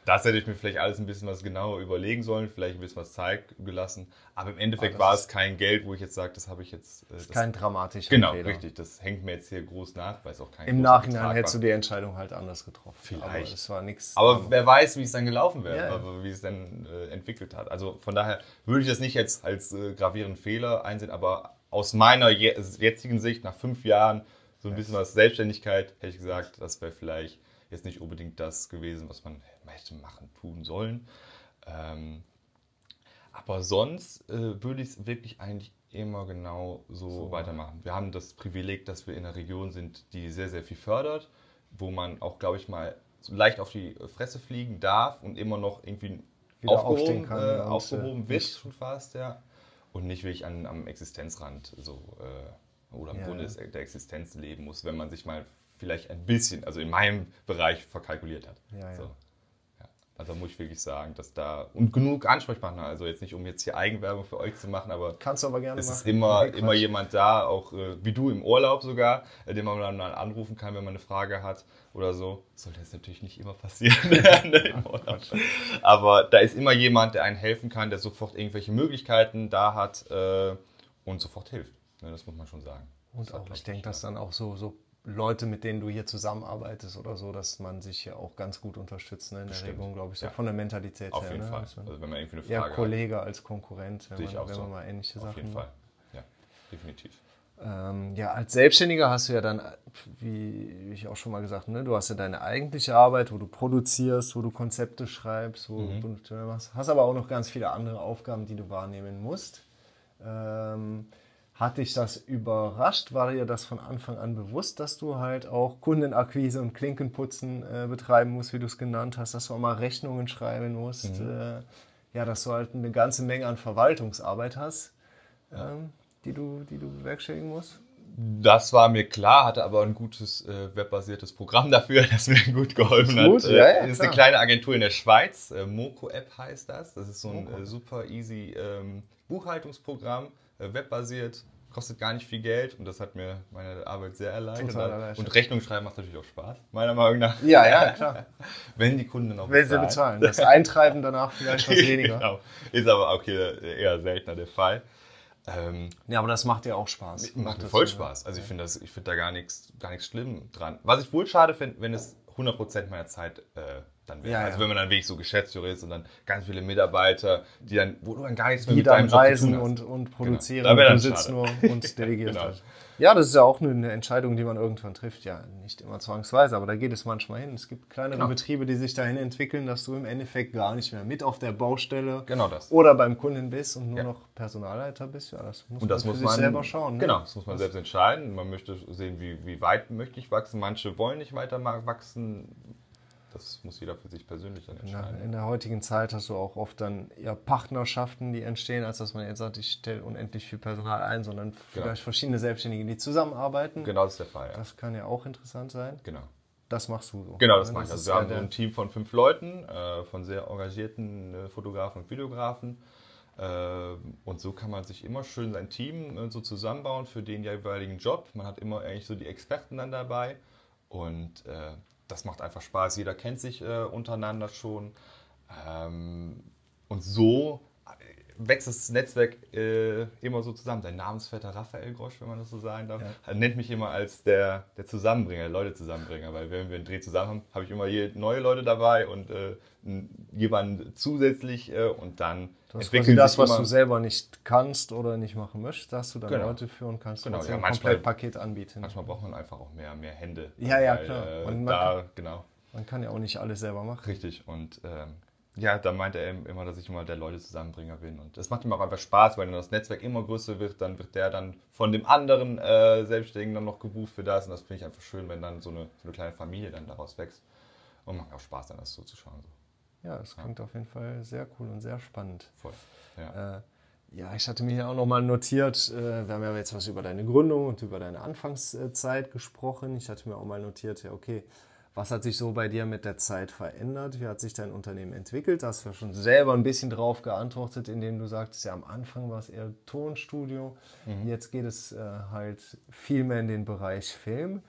S3: das hätte ich mir vielleicht alles ein bisschen was genauer überlegen sollen, vielleicht ein bisschen was Zeit gelassen. Aber im Endeffekt ah, war es kein Geld, wo ich jetzt sage, das habe ich jetzt.
S2: Äh, das ist kein dramatischer
S3: Genau, Fehler. richtig. Das hängt mir jetzt hier groß nach, weil es auch kein
S2: Im Nachhinein Betrag hättest war. du die Entscheidung halt anders getroffen.
S3: Vielleicht. Aber
S2: es war nichts.
S3: Aber wer weiß, wie es dann gelaufen wäre, ja, ja. wie es dann äh, entwickelt hat. Also von daher würde ich das nicht jetzt als äh, gravierenden Fehler einsehen, aber aus meiner jetzigen Sicht, nach fünf Jahren, so ein bisschen was Selbstständigkeit, hätte ich gesagt, das wäre vielleicht jetzt nicht unbedingt das gewesen, was man hätte machen, tun sollen. Ähm, aber sonst äh, würde ich es wirklich eigentlich immer genau so, so, weitermachen. Wir haben das Privileg, dass wir in einer Region sind, die sehr, sehr viel fördert, wo man auch, glaube ich, mal leicht auf die Fresse fliegen darf und immer noch irgendwie aufgehoben, kann, äh, aufgehoben wird schon fast, ja. Und nicht wirklich an, am Existenzrand so äh, oder im ja, Grunde ja. der Existenz leben muss, wenn man sich mal vielleicht ein bisschen, also in meinem Bereich verkalkuliert hat. Ja, so. Also muss ich wirklich sagen, dass da und genug Ansprechpartner, also jetzt nicht um jetzt hier Eigenwerbung für euch zu machen, aber
S2: kannst du aber gerne
S3: es
S2: machen.
S3: ist immer, immer jemand da, auch äh, wie du im Urlaub sogar, äh, den man dann mal anrufen kann, wenn man eine Frage hat oder so. Sollte jetzt natürlich nicht immer passieren im Urlaub. aber da ist immer jemand, der einen helfen kann, der sofort irgendwelche Möglichkeiten da hat äh, und sofort hilft. Ne, das muss man schon sagen.
S2: Und auch, ich denke, dass dann auch so, so Leute, mit denen du hier zusammenarbeitest oder so, dass man sich hier auch ganz gut unterstützt ne, in der Region, glaube ich, so ja. von der Mentalität
S3: Auf
S2: her.
S3: jeden
S2: ne?
S3: Fall. Also, wenn man irgendwie eine
S2: Frage eher Kollege hat, als Konkurrent,
S3: wenn, man,
S2: wenn
S3: so.
S2: man mal ähnliche
S3: Auf
S2: Sachen
S3: jeden Fall, ja, definitiv.
S2: Ähm, ja, als Selbstständiger hast du ja dann, wie ich auch schon mal gesagt habe, ne, du hast ja deine eigentliche Arbeit, wo du produzierst, wo du Konzepte schreibst, wo mhm. du machst. Hast aber auch noch ganz viele andere Aufgaben, die du wahrnehmen musst. Ähm, hat dich das überrascht? War dir das von Anfang an bewusst, dass du halt auch Kundenakquise und Klinkenputzen äh, betreiben musst, wie du es genannt hast, dass du auch mal Rechnungen schreiben musst? Mhm. Äh, ja, dass du halt eine ganze Menge an Verwaltungsarbeit hast, ähm, die, du, die du bewerkstelligen musst?
S3: Das war mir klar, hatte aber ein gutes äh, webbasiertes Programm dafür, das mir gut geholfen das gut, hat.
S2: Ja, ja,
S3: das ist eine kleine Agentur in der Schweiz, äh, Moco App heißt das. Das ist so ein äh, super easy ähm, Buchhaltungsprogramm, äh, webbasiert, kostet gar nicht viel Geld und das hat mir meine Arbeit sehr erleichtert. erleichtert. Und Rechnung schreiben macht natürlich auch Spaß, meiner Meinung nach.
S2: Ja, ja, klar.
S3: Wenn die Kunden auch
S2: Wenn bezahlen. sie bezahlen. Das Eintreiben danach vielleicht was weniger. genau.
S3: Ist aber auch hier eher seltener der Fall. Ähm,
S2: ja, aber das macht dir auch Spaß.
S3: Macht voll Spaß. Also ich finde find da gar nichts, gar nichts schlimm dran. Was ich wohl schade finde, wenn es 100% meiner Zeit äh, dann wäre. Ja, also ja. wenn man dann wirklich so Geschäftsführer ist und dann ganz viele Mitarbeiter, die dann, wo du dann gar nichts mehr
S2: die mit deinem Job reisen und, und produzieren genau. und du sitzt nur und delegierst genau. halt. Ja, das ist ja auch eine Entscheidung, die man irgendwann trifft. Ja, nicht immer zwangsweise, aber da geht es manchmal hin. Es gibt kleinere genau. Betriebe, die sich dahin entwickeln, dass du im Endeffekt gar nicht mehr mit auf der Baustelle
S3: genau das.
S2: oder beim Kunden bist und nur ja. noch Personalleiter bist. Ja, das muss
S3: und das
S2: man
S3: muss man
S2: selber schauen. Ne?
S3: Genau, das muss man selbst entscheiden. Man möchte sehen, wie, wie weit möchte ich wachsen. Manche wollen nicht weiter wachsen das muss jeder für sich persönlich dann entscheiden.
S2: In der heutigen Zeit hast du auch oft dann eher Partnerschaften, die entstehen, als dass man jetzt sagt, ich stelle unendlich viel Personal ein, sondern genau. vielleicht verschiedene Selbstständige, die zusammenarbeiten.
S3: Genau, das ist der Fall.
S2: Ja. Das kann ja auch interessant sein.
S3: Genau.
S2: Das machst du so.
S3: Genau, das mache ich. Also wir haben so ein Team von fünf Leuten, äh, von sehr engagierten äh, Fotografen und Videografen. Äh, und so kann man sich immer schön sein Team äh, so zusammenbauen für den jeweiligen Job. Man hat immer eigentlich so die Experten dann dabei. Und äh, das macht einfach Spaß. Jeder kennt sich äh, untereinander schon. Ähm, und so wächst das Netzwerk äh, immer so zusammen. Dein Namensvetter Raphael Grosch, wenn man das so sagen darf, ja. nennt mich immer als der, der Zusammenbringer, der Leute Zusammenbringer, weil wenn wir einen Dreh zusammen haben, habe ich immer neue Leute dabei und äh, jemanden zusätzlich äh, und dann
S2: du hast entwickeln das, was du selber nicht kannst oder nicht machen möchtest, dass du dann genau. Leute führen kannst,
S3: genau.
S2: ja,
S3: ein Komplettpaket anbieten. Manchmal braucht man einfach auch mehr, mehr Hände.
S2: Ja, ja, weil, klar.
S3: Äh, man, da, kann, genau.
S2: man kann ja auch nicht alles selber machen.
S3: Richtig und ähm, ja, da meint er immer, dass ich immer der Leute Zusammenbringer bin. Und das macht ihm auch einfach Spaß, weil wenn das Netzwerk immer größer wird, dann wird der dann von dem anderen äh, Selbstständigen dann noch gebucht für das. Und das finde ich einfach schön, wenn dann so eine, so eine, kleine Familie dann daraus wächst. Und macht auch Spaß, dann das so zu schauen. So.
S2: Ja, das klingt ja. auf jeden Fall sehr cool und sehr spannend.
S3: Voll. Ja.
S2: Äh, ja, ich hatte mir hier auch nochmal notiert, äh, wir haben ja jetzt was über deine Gründung und über deine Anfangszeit gesprochen. Ich hatte mir auch mal notiert, ja, okay, was hat sich so bei dir mit der Zeit verändert? Wie hat sich dein Unternehmen entwickelt? Da hast du ja schon selber ein bisschen drauf geantwortet, indem du sagtest, ja, am Anfang war es eher Tonstudio. Mhm. Jetzt geht es äh, halt viel mehr in den Bereich Film.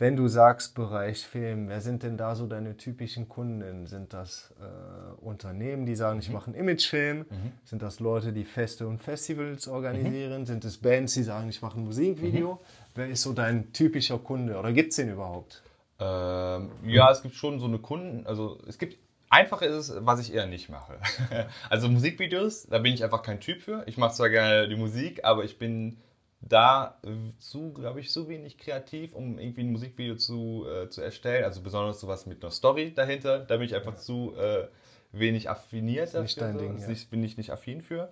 S2: Wenn du sagst Bereich Film, wer sind denn da so deine typischen Kunden? Sind das äh, Unternehmen, die sagen, ich mhm. mache einen Imagefilm? Mhm. Sind das Leute, die Feste und Festivals organisieren? Mhm. Sind es Bands, die sagen, ich mache ein Musikvideo? Mhm. Wer ist so dein typischer Kunde oder gibt es den überhaupt?
S3: Ähm, ja, es gibt schon so eine Kunden, also es gibt Einfach ist es, was ich eher nicht mache. also Musikvideos, da bin ich einfach kein Typ für. Ich mache zwar gerne die Musik, aber ich bin da zu, glaube ich, zu wenig kreativ, um irgendwie ein Musikvideo zu, äh, zu erstellen. Also besonders sowas mit einer Story dahinter. Da bin ich einfach ja. zu äh, wenig affiniert.
S2: Das ist nicht dein Ding.
S3: Ja. Bin ich nicht affin für.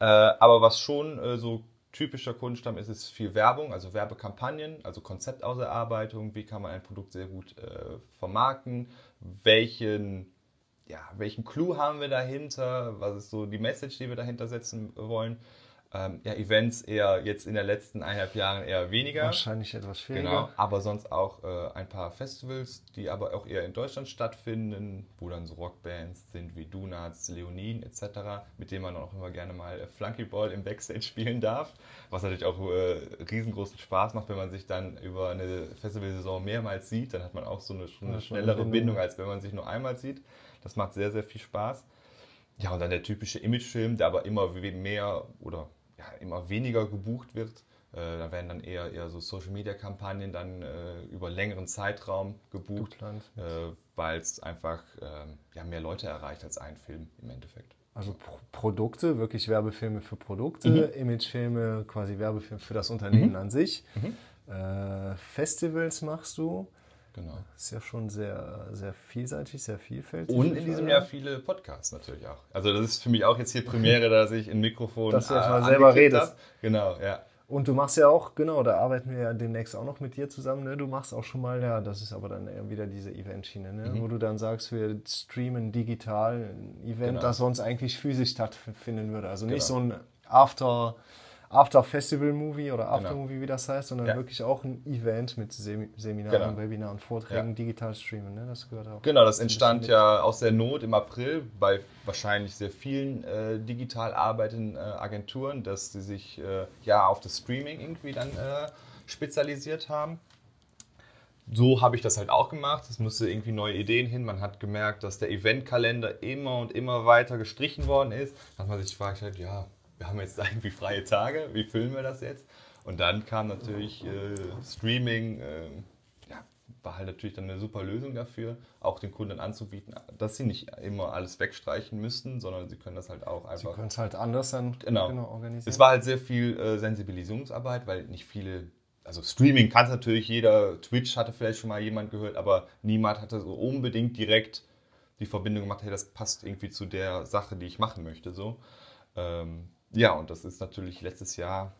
S3: Äh, aber was schon äh, so typischer Kundenstamm ist es viel Werbung, also Werbekampagnen, also Konzeptausarbeitung, wie kann man ein Produkt sehr gut äh, vermarkten, welchen, ja, welchen Clou haben wir dahinter, was ist so die Message, die wir dahinter setzen wollen ähm, ja, Events eher jetzt in den letzten eineinhalb Jahren eher weniger.
S2: Wahrscheinlich etwas schwieriger.
S3: Genau, aber sonst auch äh, ein paar Festivals, die aber auch eher in Deutschland stattfinden, wo dann so Rockbands sind wie Donuts, Leonin etc., mit denen man auch immer gerne mal äh, Flunkyball im Backstage spielen darf, was natürlich auch äh, riesengroßen Spaß macht, wenn man sich dann über eine Festivalsaison mehrmals sieht, dann hat man auch so eine, eine schnellere Bindung. Bindung, als wenn man sich nur einmal sieht. Das macht sehr, sehr viel Spaß. Ja, und dann der typische Imagefilm, der aber immer mehr oder ja, immer weniger gebucht wird. Äh, da werden dann eher, eher so Social-Media-Kampagnen dann äh, über längeren Zeitraum gebucht, äh, weil es einfach ähm, ja, mehr Leute erreicht als ein Film im Endeffekt.
S2: Also Pro Produkte, wirklich Werbefilme für Produkte, mhm. Imagefilme, quasi Werbefilme für das Unternehmen mhm. an sich. Mhm. Äh, Festivals machst du. Genau. Ist ja schon sehr, sehr vielseitig, sehr vielfältig.
S3: Und in diesem Jahr viele Podcasts natürlich auch. Also das ist für mich auch jetzt hier Premiere, dass ich ein Mikrofon
S2: Dass du erstmal selber redest. Hab.
S3: Genau, ja.
S2: Und du machst ja auch, genau, da arbeiten wir ja demnächst auch noch mit dir zusammen, ne? Du machst auch schon mal, ja, das ist aber dann wieder diese Event-Schiene, ne? Mhm. Wo du dann sagst, wir streamen digital ein Event, genau. das sonst eigentlich physisch stattfinden würde. Also nicht genau. so ein After- After-Festival-Movie oder genau. After-Movie, wie das heißt, sondern ja. wirklich auch ein Event mit Sem Seminaren, genau. Webinaren, Vorträgen, ja. digital streamen. Ne? Das gehört auch.
S3: Genau, das entstand ja aus der Not im April bei wahrscheinlich sehr vielen äh, digital arbeitenden äh, Agenturen, dass sie sich äh, ja auf das Streaming irgendwie dann äh, spezialisiert haben. So habe ich das halt auch gemacht. Es musste irgendwie neue Ideen hin. Man hat gemerkt, dass der Eventkalender immer und immer weiter gestrichen worden ist. Hat man sich gefragt, halt, ja, wir haben jetzt irgendwie freie Tage, wie filmen wir das jetzt? Und dann kam natürlich äh, Streaming, äh, ja, war halt natürlich dann eine super Lösung dafür, auch den Kunden anzubieten, dass sie nicht immer alles wegstreichen müssten, sondern sie können das halt auch einfach.
S2: Sie können es halt anders dann
S3: genau. genau organisieren. Es war halt sehr viel äh, Sensibilisierungsarbeit, weil nicht viele also Streaming kann es natürlich jeder, Twitch hatte vielleicht schon mal jemand gehört, aber niemand hatte so unbedingt direkt die Verbindung gemacht, hey, das passt irgendwie zu der Sache, die ich machen möchte. So. Ähm, ja, und das ist natürlich letztes Jahr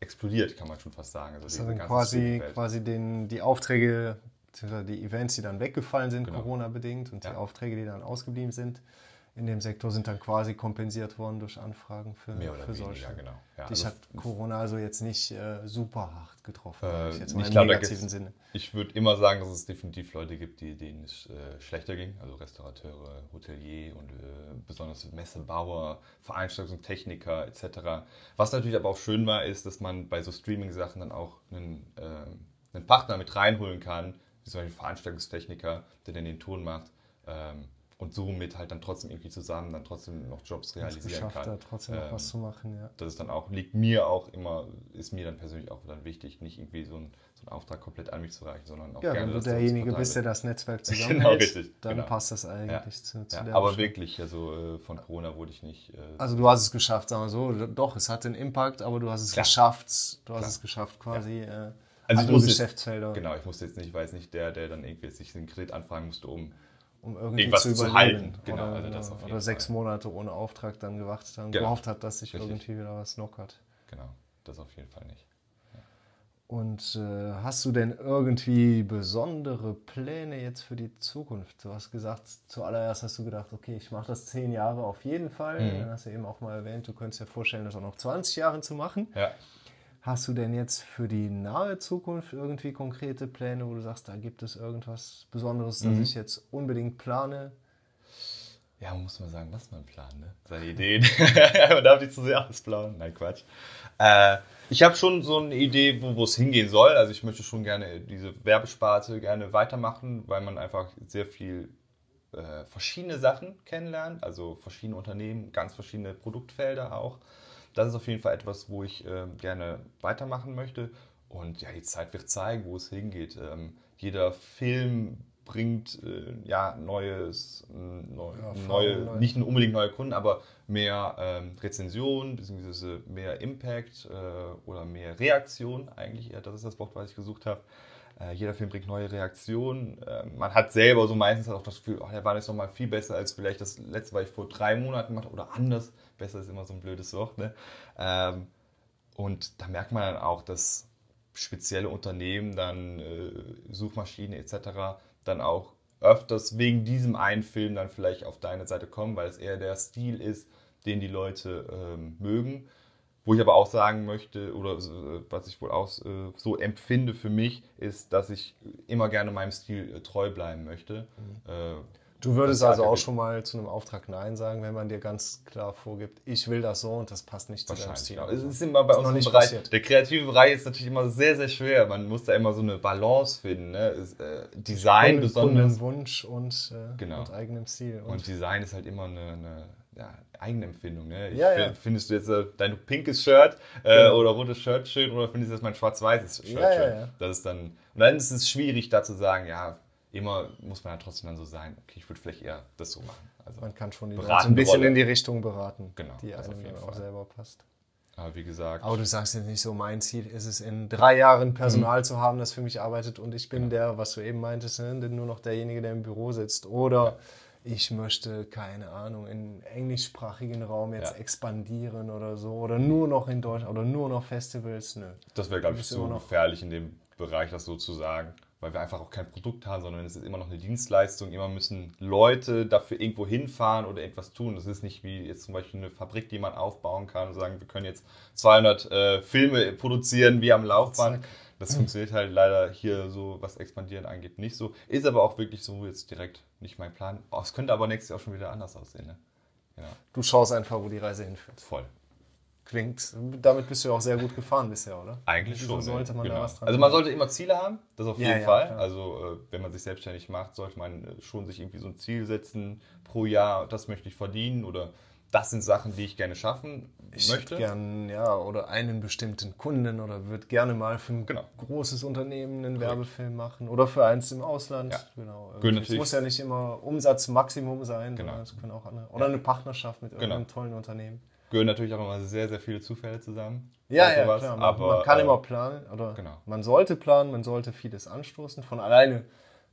S3: explodiert, kann man schon fast sagen.
S2: Also das sind quasi, quasi den, die Aufträge, die Events, die dann weggefallen sind, genau. Corona-bedingt, und ja. die Aufträge, die dann ausgeblieben sind, in dem Sektor sind dann quasi kompensiert worden durch Anfragen für,
S3: Mehr oder
S2: für
S3: weniger, solche. Genau.
S2: Ja, Dich also hat Corona also jetzt nicht äh, super hart getroffen,
S3: äh, ich jetzt mal im glaub, negativen Sinne. Ich würde immer sagen, dass es definitiv Leute gibt, die, denen es äh, schlechter ging, also Restaurateure, Hotelier und äh, besonders Messebauer, Veranstaltungstechniker etc. Was natürlich aber auch schön war, ist, dass man bei so Streaming-Sachen dann auch einen, ähm, einen Partner mit reinholen kann, wie zum Beispiel Veranstaltungstechniker, der dann den Ton macht. Ähm, und somit halt dann trotzdem irgendwie zusammen dann trotzdem noch Jobs realisieren kann. Da
S2: trotzdem ähm, noch was zu machen, ja.
S3: Das ist dann auch, liegt mir auch immer, ist mir dann persönlich auch dann wichtig, nicht irgendwie so, ein, so einen Auftrag komplett an mich zu reichen, sondern auch
S2: ja,
S3: gerne.
S2: wenn du derjenige bist, der das Netzwerk zusammenhält, genau, richtig, dann genau. passt das eigentlich ja. zu, zu
S3: ja, Aber Bescheid. wirklich, also äh, von Corona wurde ich nicht. Äh,
S2: also du hast es geschafft, sagen wir so. Doch, es hat einen Impact, aber du hast es Klar. geschafft. Du hast Klar. es geschafft, quasi. Äh,
S3: also ich muss Geschäftsfelder. Jetzt, genau, ich musste jetzt nicht, ich weiß nicht, der, der dann irgendwie sich den Kredit anfragen musste, um
S2: um irgendwie Irgendwas zu überleben. Zu halten. Genau, oder, also das oder sechs Fall. Monate ohne Auftrag dann gewartet haben, genau. gehofft hat, dass sich Richtig. irgendwie wieder was knockert.
S3: Genau, das auf jeden Fall nicht.
S2: Und äh, hast du denn irgendwie besondere Pläne jetzt für die Zukunft? Du hast gesagt, zuallererst hast du gedacht, okay, ich mache das zehn Jahre auf jeden Fall. Mhm. Dann hast du eben auch mal erwähnt, du könntest dir vorstellen, das auch noch 20 Jahre zu machen.
S3: Ja.
S2: Hast du denn jetzt für die nahe Zukunft irgendwie konkrete Pläne, wo du sagst, da gibt es irgendwas Besonderes, das mhm. ich jetzt unbedingt plane?
S3: Ja, man muss mal sagen, was man plant, ne? Seine Ideen. man darf nicht zu sehr alles planen. Nein, Quatsch. Äh, ich habe schon so eine Idee, wo es hingehen soll. Also ich möchte schon gerne diese Werbesparte gerne weitermachen, weil man einfach sehr viel äh, verschiedene Sachen kennenlernt. Also verschiedene Unternehmen, ganz verschiedene Produktfelder auch das ist auf jeden Fall etwas, wo ich äh, gerne weitermachen möchte. Und ja, die Zeit wird zeigen, wo es hingeht. Ähm, jeder Film bringt äh, ja neues, neu, ja, neue, neu. nicht unbedingt neue Kunden, aber mehr ähm, Rezensionen, beziehungsweise mehr Impact äh, oder mehr Reaktion eigentlich eher. Das ist das Wort, was ich gesucht habe. Äh, jeder Film bringt neue Reaktionen. Äh, man hat selber so meistens auch das Gefühl, oh, der war jetzt nochmal viel besser als vielleicht das letzte, was ich vor drei Monaten gemacht oder anders. Besser ist immer so ein blödes Wort. Ne? Ähm, und da merkt man dann auch, dass spezielle Unternehmen dann äh, Suchmaschinen etc. dann auch öfters wegen diesem einen Film dann vielleicht auf deine Seite kommen, weil es eher der Stil ist, den die Leute ähm, mögen. Wo ich aber auch sagen möchte, oder äh, was ich wohl auch äh, so empfinde für mich, ist, dass ich immer gerne meinem Stil äh, treu bleiben möchte. Mhm.
S2: Du würdest also auch schon mal zu einem Auftrag Nein sagen, wenn man dir ganz klar vorgibt, ich will das so und das passt nicht zu deinem Stil.
S3: Genau. Es ist immer bei uns im Bereich, passiert. der kreative Bereich ist natürlich immer sehr, sehr schwer. Man muss da immer so eine Balance finden. Ne? Ist, äh, Design Kunden, besonders.
S2: Wunsch und, äh,
S3: genau.
S2: und eigenem Stil.
S3: Und, und, Design ist halt immer eine, eine ja, Eigenempfindung. Ne?
S2: Ja, ja.
S3: Findest du jetzt äh, dein pinkes Shirt äh, genau. oder rotes Shirt schön oder findest du jetzt mein schwarz-weißes Shirt ja, schön? Das ist dann, und dann ist es schwierig, da zu sagen, ja, immer muss man ja trotzdem dann so sein, okay, ich würde vielleicht eher das so machen. Also
S2: Man kann schon die Leute ein bisschen
S3: Rolle.
S2: in die Richtung beraten,
S3: Genau,
S2: die einem dann auch selber passt.
S3: Aber wie gesagt,
S2: Aber du sagst jetzt nicht so, mein Ziel ist es, in drei Jahren Personal zu haben, das für mich arbeitet und ich bin der, was du eben meintest, ne, nur noch derjenige, der im Büro sitzt. Oder ich möchte, keine Ahnung, im englischsprachigen Raum jetzt
S3: Ja.
S2: expandieren oder so. Oder nur noch in Deutschland oder nur noch Festivals. Nö.
S3: das wäre, glaube ich, so gefährlich in dem Bereich, das so zu sagen. Weil wir einfach auch kein Produkt haben, sondern es ist immer noch eine Dienstleistung. Immer müssen Leute dafür irgendwo hinfahren oder etwas tun. Das ist nicht wie jetzt zum Beispiel eine Fabrik, die man aufbauen kann und sagen, wir können jetzt 200 äh, Filme produzieren wie am Laufband. Das funktioniert halt leider hier so, was Expandieren angeht, nicht so. Ist aber auch wirklich so jetzt direkt nicht mein Plan. Oh, es könnte aber nächstes Jahr auch schon wieder anders aussehen. Ne? Ja,
S2: Du schaust einfach, wo die Reise hinführt.
S3: voll.
S2: Klingt, damit bist du ja auch sehr gut gefahren bisher, oder?
S3: Eigentlich
S2: Wieso
S3: schon.
S2: sollte
S3: ne?
S2: man da
S3: genau.
S2: was dran
S3: Also man sollte immer Ziele haben, das auf
S2: Ja,
S3: jeden
S2: ja,
S3: Fall.
S2: klar.
S3: Also äh, wenn man sich selbstständig macht, sollte man äh, schon sich irgendwie so ein Ziel setzen pro Jahr, das möchte ich verdienen oder das sind Sachen, die ich gerne schaffen
S2: Ich
S3: möchte.
S2: hätte gern, ja, oder einen bestimmten Kunden oder würde gerne mal für ein
S3: Genau.
S2: großes Unternehmen einen Werbefilm machen oder für eins im Ausland.
S3: Ja.
S2: Genau. Es muss ja nicht immer Umsatzmaximum sein,
S3: Genau.
S2: es können auch andere. Oder eine Partnerschaft mit irgendeinem tollen Unternehmen.
S3: Gehören natürlich auch immer sehr, sehr viele Zufälle zusammen.
S2: Ja, ja,
S3: sowas,
S2: klar. Man,
S3: aber,
S2: man kann
S3: äh,
S2: immer planen oder
S3: genau.
S2: man sollte planen, man sollte vieles anstoßen. Von alleine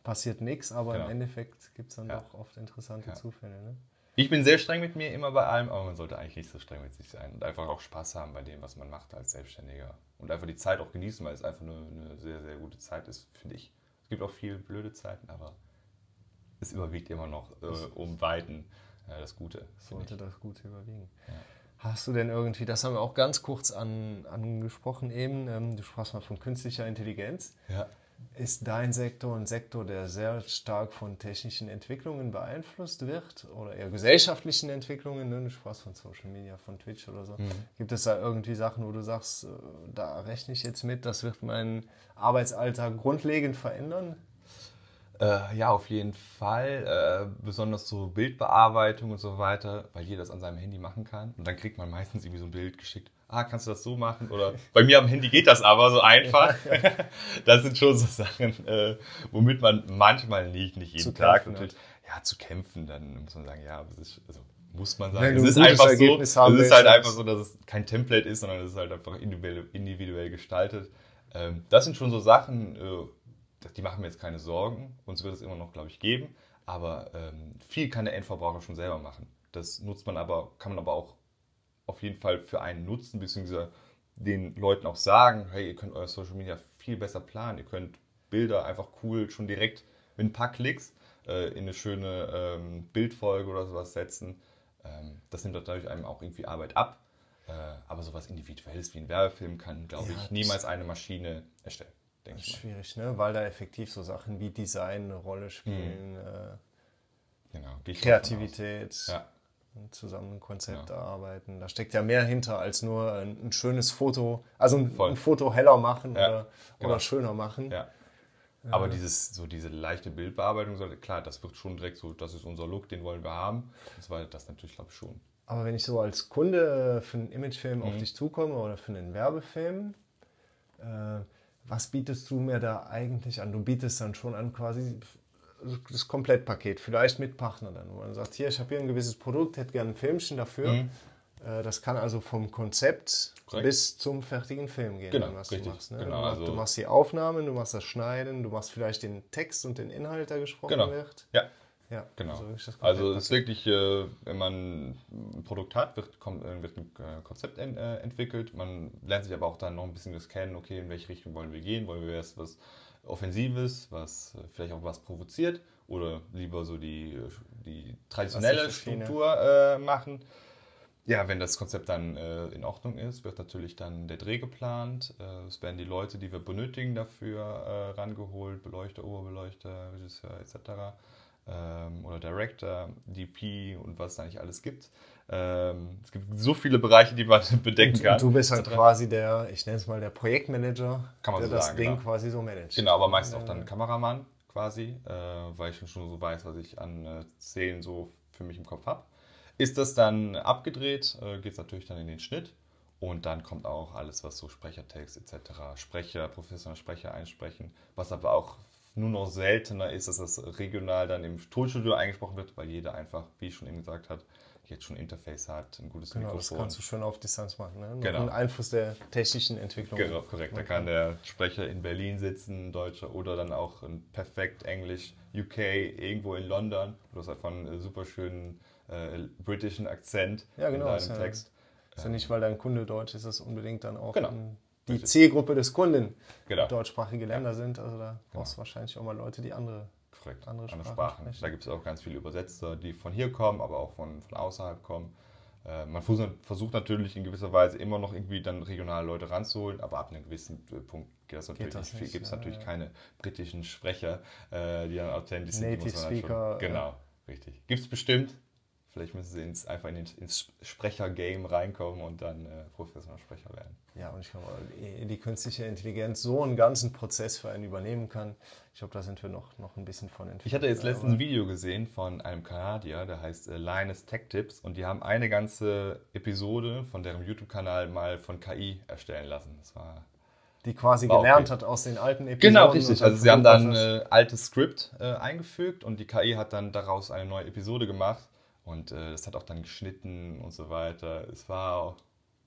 S2: passiert nichts, aber
S3: Genau.
S2: im Endeffekt gibt es dann
S3: Ja.
S2: doch oft interessante
S3: Ja.
S2: Zufälle. Ne?
S3: Ich bin sehr streng mit mir immer bei allem, aber man sollte eigentlich nicht so streng mit sich sein und einfach auch Spaß haben bei dem, was man macht als Selbstständiger. Und einfach die Zeit auch genießen, weil es einfach eine, eine sehr, sehr gute Zeit ist, finde ich. Es gibt auch viele blöde Zeiten, aber es überwiegt immer noch äh, um Weiten äh, das Gute.
S2: sollte das Gute überwiegen. Hast du denn irgendwie, das haben wir auch ganz kurz an, angesprochen eben, ähm, du sprachst mal von künstlicher Intelligenz.
S3: Ja.
S2: Ist dein Sektor ein Sektor, der sehr stark von technischen Entwicklungen beeinflusst wird oder eher gesellschaftlichen Entwicklungen? Ne? Du sprachst von Social Media, von Twitch oder so. Gibt es da irgendwie Sachen, wo du sagst, äh, da rechne ich jetzt mit, das wird meinen Arbeitsalltag grundlegend verändern?
S3: Äh, ja, auf jeden Fall. Äh, besonders so Bildbearbeitung und so weiter, weil jeder das an seinem Handy machen kann. Und dann kriegt man meistens irgendwie so ein Bild geschickt. Ah, kannst du das so machen? Oder bei mir am Handy geht das aber so einfach. das sind schon so Sachen, äh, womit man manchmal nicht, nicht jeden
S2: Zu
S3: Tag
S2: kämpfen
S3: natürlich. Ja, zu kämpfen, dann muss man sagen, ja, ist, also muss man sagen. Es ist
S2: gutes
S3: einfach so,
S2: Ergebnis
S3: es ist halt einfach so, dass es kein Template ist, sondern es ist halt einfach individuell, individuell gestaltet. Ähm, das sind schon so Sachen, äh, die machen mir jetzt keine Sorgen. Uns wird es immer noch, glaube ich, geben. Aber ähm, viel kann der Endverbraucher schon selber machen. Das nutzt man aber, kann man aber auch auf jeden Fall für einen nutzen, beziehungsweise den Leuten auch sagen, hey, ihr könnt euer Social Media viel besser planen. Ihr könnt Bilder einfach cool schon direkt mit ein paar Klicks äh, in eine schöne ähm, Bildfolge oder sowas setzen. Ähm, das nimmt dadurch einem auch irgendwie Arbeit ab. Äh, aber sowas Individuelles wie ein Werbefilm kann, glaube
S2: Ja,
S3: ich, niemals eine Maschine erstellen. Denke ich mal.
S2: Schwierig, ne? weil da effektiv so Sachen wie Design eine Rolle spielen, äh,
S3: Genau.
S2: Kreativität,
S3: Ja,
S2: zusammen ein Konzept
S3: Ja.
S2: erarbeiten. Da steckt ja mehr hinter als nur ein, ein schönes Foto, also ein, ein Foto heller machen
S3: Ja,
S2: oder,
S3: genau.
S2: oder schöner machen.
S3: ja. Aber dieses, so diese leichte Bildbearbeitung, klar, das wird schon direkt so, das ist unser Look, den wollen wir haben. Das war das natürlich, glaube ich, schon.
S2: Aber wenn ich so als Kunde für einen Imagefilm
S3: Mhm.
S2: auf dich zukomme oder für einen Werbefilm, äh, was bietest du mir da eigentlich an? Du bietest dann schon an quasi das Komplettpaket, vielleicht mit Partner dann, wo man sagt, hier, ich habe hier ein gewisses Produkt, hätte gerne ein Filmchen dafür.
S3: Mhm.
S2: Äh, Das kann also vom Konzept
S3: Korrekt.
S2: bis zum fertigen Film gehen,
S3: Genau,
S2: dann, was
S3: richtig,
S2: du machst. Ne?
S3: genau,
S2: du, machst,
S3: also-
S2: du machst die Aufnahmen, du machst das Schneiden, du machst vielleicht den Text und den Inhalt, der gesprochen
S3: Genau.
S2: wird.
S3: Ja,
S2: Ja,
S3: Genau.
S2: so
S3: Also es ist wirklich, äh, wenn man ein Produkt hat, wird, kommt, äh, wird ein Konzept en, äh, entwickelt. Man lernt sich aber auch dann noch ein bisschen das kennen, okay, in welche Richtung wollen wir gehen? Wollen wir erst was Offensives, was äh, vielleicht auch was provoziert oder lieber so die, äh, die traditionelle. Struktur äh, machen? Ja, wenn das Konzept dann äh, in Ordnung ist, wird natürlich dann der Dreh geplant. Äh, es werden die Leute, die wir benötigen, dafür äh, rangeholt, Beleuchter, Oberbeleuchter, Regisseur etc. Ähm, oder Director, DP und was es da nicht alles gibt. Ähm, es gibt so viele Bereiche, die man bedecken
S2: Und,
S3: kann.
S2: und du bist halt quasi der, ich nenne es mal der Projektmanager, der
S3: so
S2: das
S3: sagen,
S2: Ding
S3: genau.
S2: quasi so managt.
S3: Genau, aber meist auch dann Kameramann quasi, äh, weil ich schon so weiß, was ich an äh, Szenen so für mich im Kopf habe. Ist das dann abgedreht, äh, geht es natürlich dann in den Schnitt und dann kommt auch alles, was so Sprechertext etc., Sprecher, professioneller Sprecher einsprechen, was aber auch nur noch seltener ist, dass das regional dann im Tonstudio eingesprochen wird, weil jeder einfach, wie ich schon eben gesagt hat, jetzt schon ein Interface hat, ein gutes
S2: Genau, das
S3: Mikrofon.
S2: kannst du schon auf Distanz machen. Ne?
S3: Genau.
S2: Ein Einfluss der technischen Entwicklung.
S3: Genau, korrekt. Da kann der Sprecher in Berlin sitzen, ein Deutscher, oder dann auch ein perfekt Englisch, UK, irgendwo in London. Du hast einfach einen äh, super schönen äh, britischen Akzent
S2: Ja, genau,
S3: in
S2: ist
S3: deinem
S2: ja-
S3: Text.
S2: Ist ja nicht, weil dein Kunde deutsch ist, ist das unbedingt dann auch
S3: Genau.
S2: ähm, die Zielgruppe des Kunden
S3: Genau.
S2: deutschsprachige Länder sind. Also da brauchst du wahrscheinlich auch mal Leute, die andere.
S3: Korrekt.
S2: Andere
S3: Andere,
S2: Sprachen
S3: Sprachen.
S2: sprechen.
S3: Da gibt es auch ganz viele Übersetzer, die von hier kommen, aber auch von, von außerhalb kommen. Äh, man versucht, natürlich in gewisser Weise immer noch irgendwie dann regionale Leute ranzuholen, aber ab einem gewissen Punkt geht das natürlich
S2: das
S3: nicht. Gibt es
S2: ja,
S3: natürlich
S2: ja.
S3: keine britischen Sprecher, äh, die dann authentisch sind.
S2: Native
S3: man dann
S2: Speaker,
S3: Schon, genau, richtig. Gibt es bestimmt. Vielleicht müssen sie ins, einfach in ins Sprecher-Game reinkommen und dann äh, professioneller Sprecher werden.
S2: Ja, und ich glaube, die künstliche Intelligenz so einen ganzen Prozess für einen übernehmen kann, ich glaube, da sind wir noch, noch ein bisschen von entfernt.
S3: Ich hatte jetzt letztens ein Video gesehen von einem Kanadier, der heißt äh, Linus Tech Tips und die haben eine ganze Episode von deren YouTube-Kanal mal von KI erstellen lassen. Das war
S2: die quasi
S3: War
S2: gelernt
S3: okay.
S2: hat aus den alten Episoden.
S3: genau richtig. Also sie haben dann
S2: hat,
S3: äh, altes Skript äh, eingefügt und die KI hat dann daraus eine neue Episode gemacht und äh, das hat auch dann geschnitten und so weiter. Es war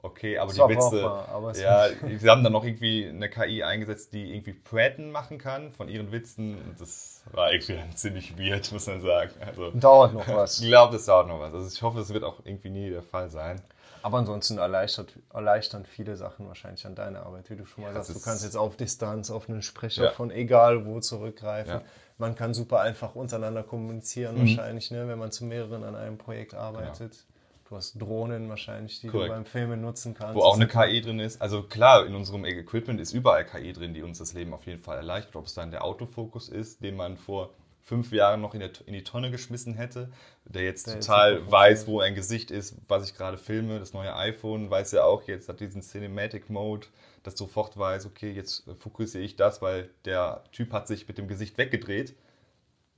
S3: okay, aber
S2: Es
S3: die Witze,
S2: brauchbar, aber
S3: ja, sie haben dann noch irgendwie eine KI eingesetzt, die irgendwie Praten machen kann von ihren Witzen. Und das war irgendwie dann ziemlich weird, muss man sagen. Also
S2: dauert noch was.
S3: ich glaube, das dauert noch was. Also ich hoffe, es wird auch irgendwie nie der Fall sein.
S2: Aber ansonsten erleichtert, erleichtern viele Sachen wahrscheinlich an deiner Arbeit. Wie du schon mal
S3: das
S2: sagst, du kannst jetzt auf Distanz auf einen Sprecher
S3: Ja.
S2: von egal wo zurückgreifen.
S3: Ja. Mhm.
S2: Man kann super einfach untereinander kommunizieren wahrscheinlich, ne, wenn man zu mehreren an einem Projekt arbeitet. Du hast Drohnen wahrscheinlich, die
S3: Korrekt.
S2: du beim Filmen nutzen kannst.
S3: Wo auch eine KI drin ist. Also klar, in unserem Equipment ist überall KI drin, die uns das Leben auf jeden Fall erleichtert. Ob es dann der Autofokus ist, den man vor fünf Jahren noch in, der, in die Tonne geschmissen hätte, der jetzt
S2: Der
S3: total weiß, wo ein Gesicht ist, was ich gerade filme. Das neue iPhone weiß ja auch jetzt, hat diesen Cinematic Mode, das sofort weiß, okay, jetzt äh, fokussiere ich das, weil der Typ hat sich mit dem Gesicht weggedreht.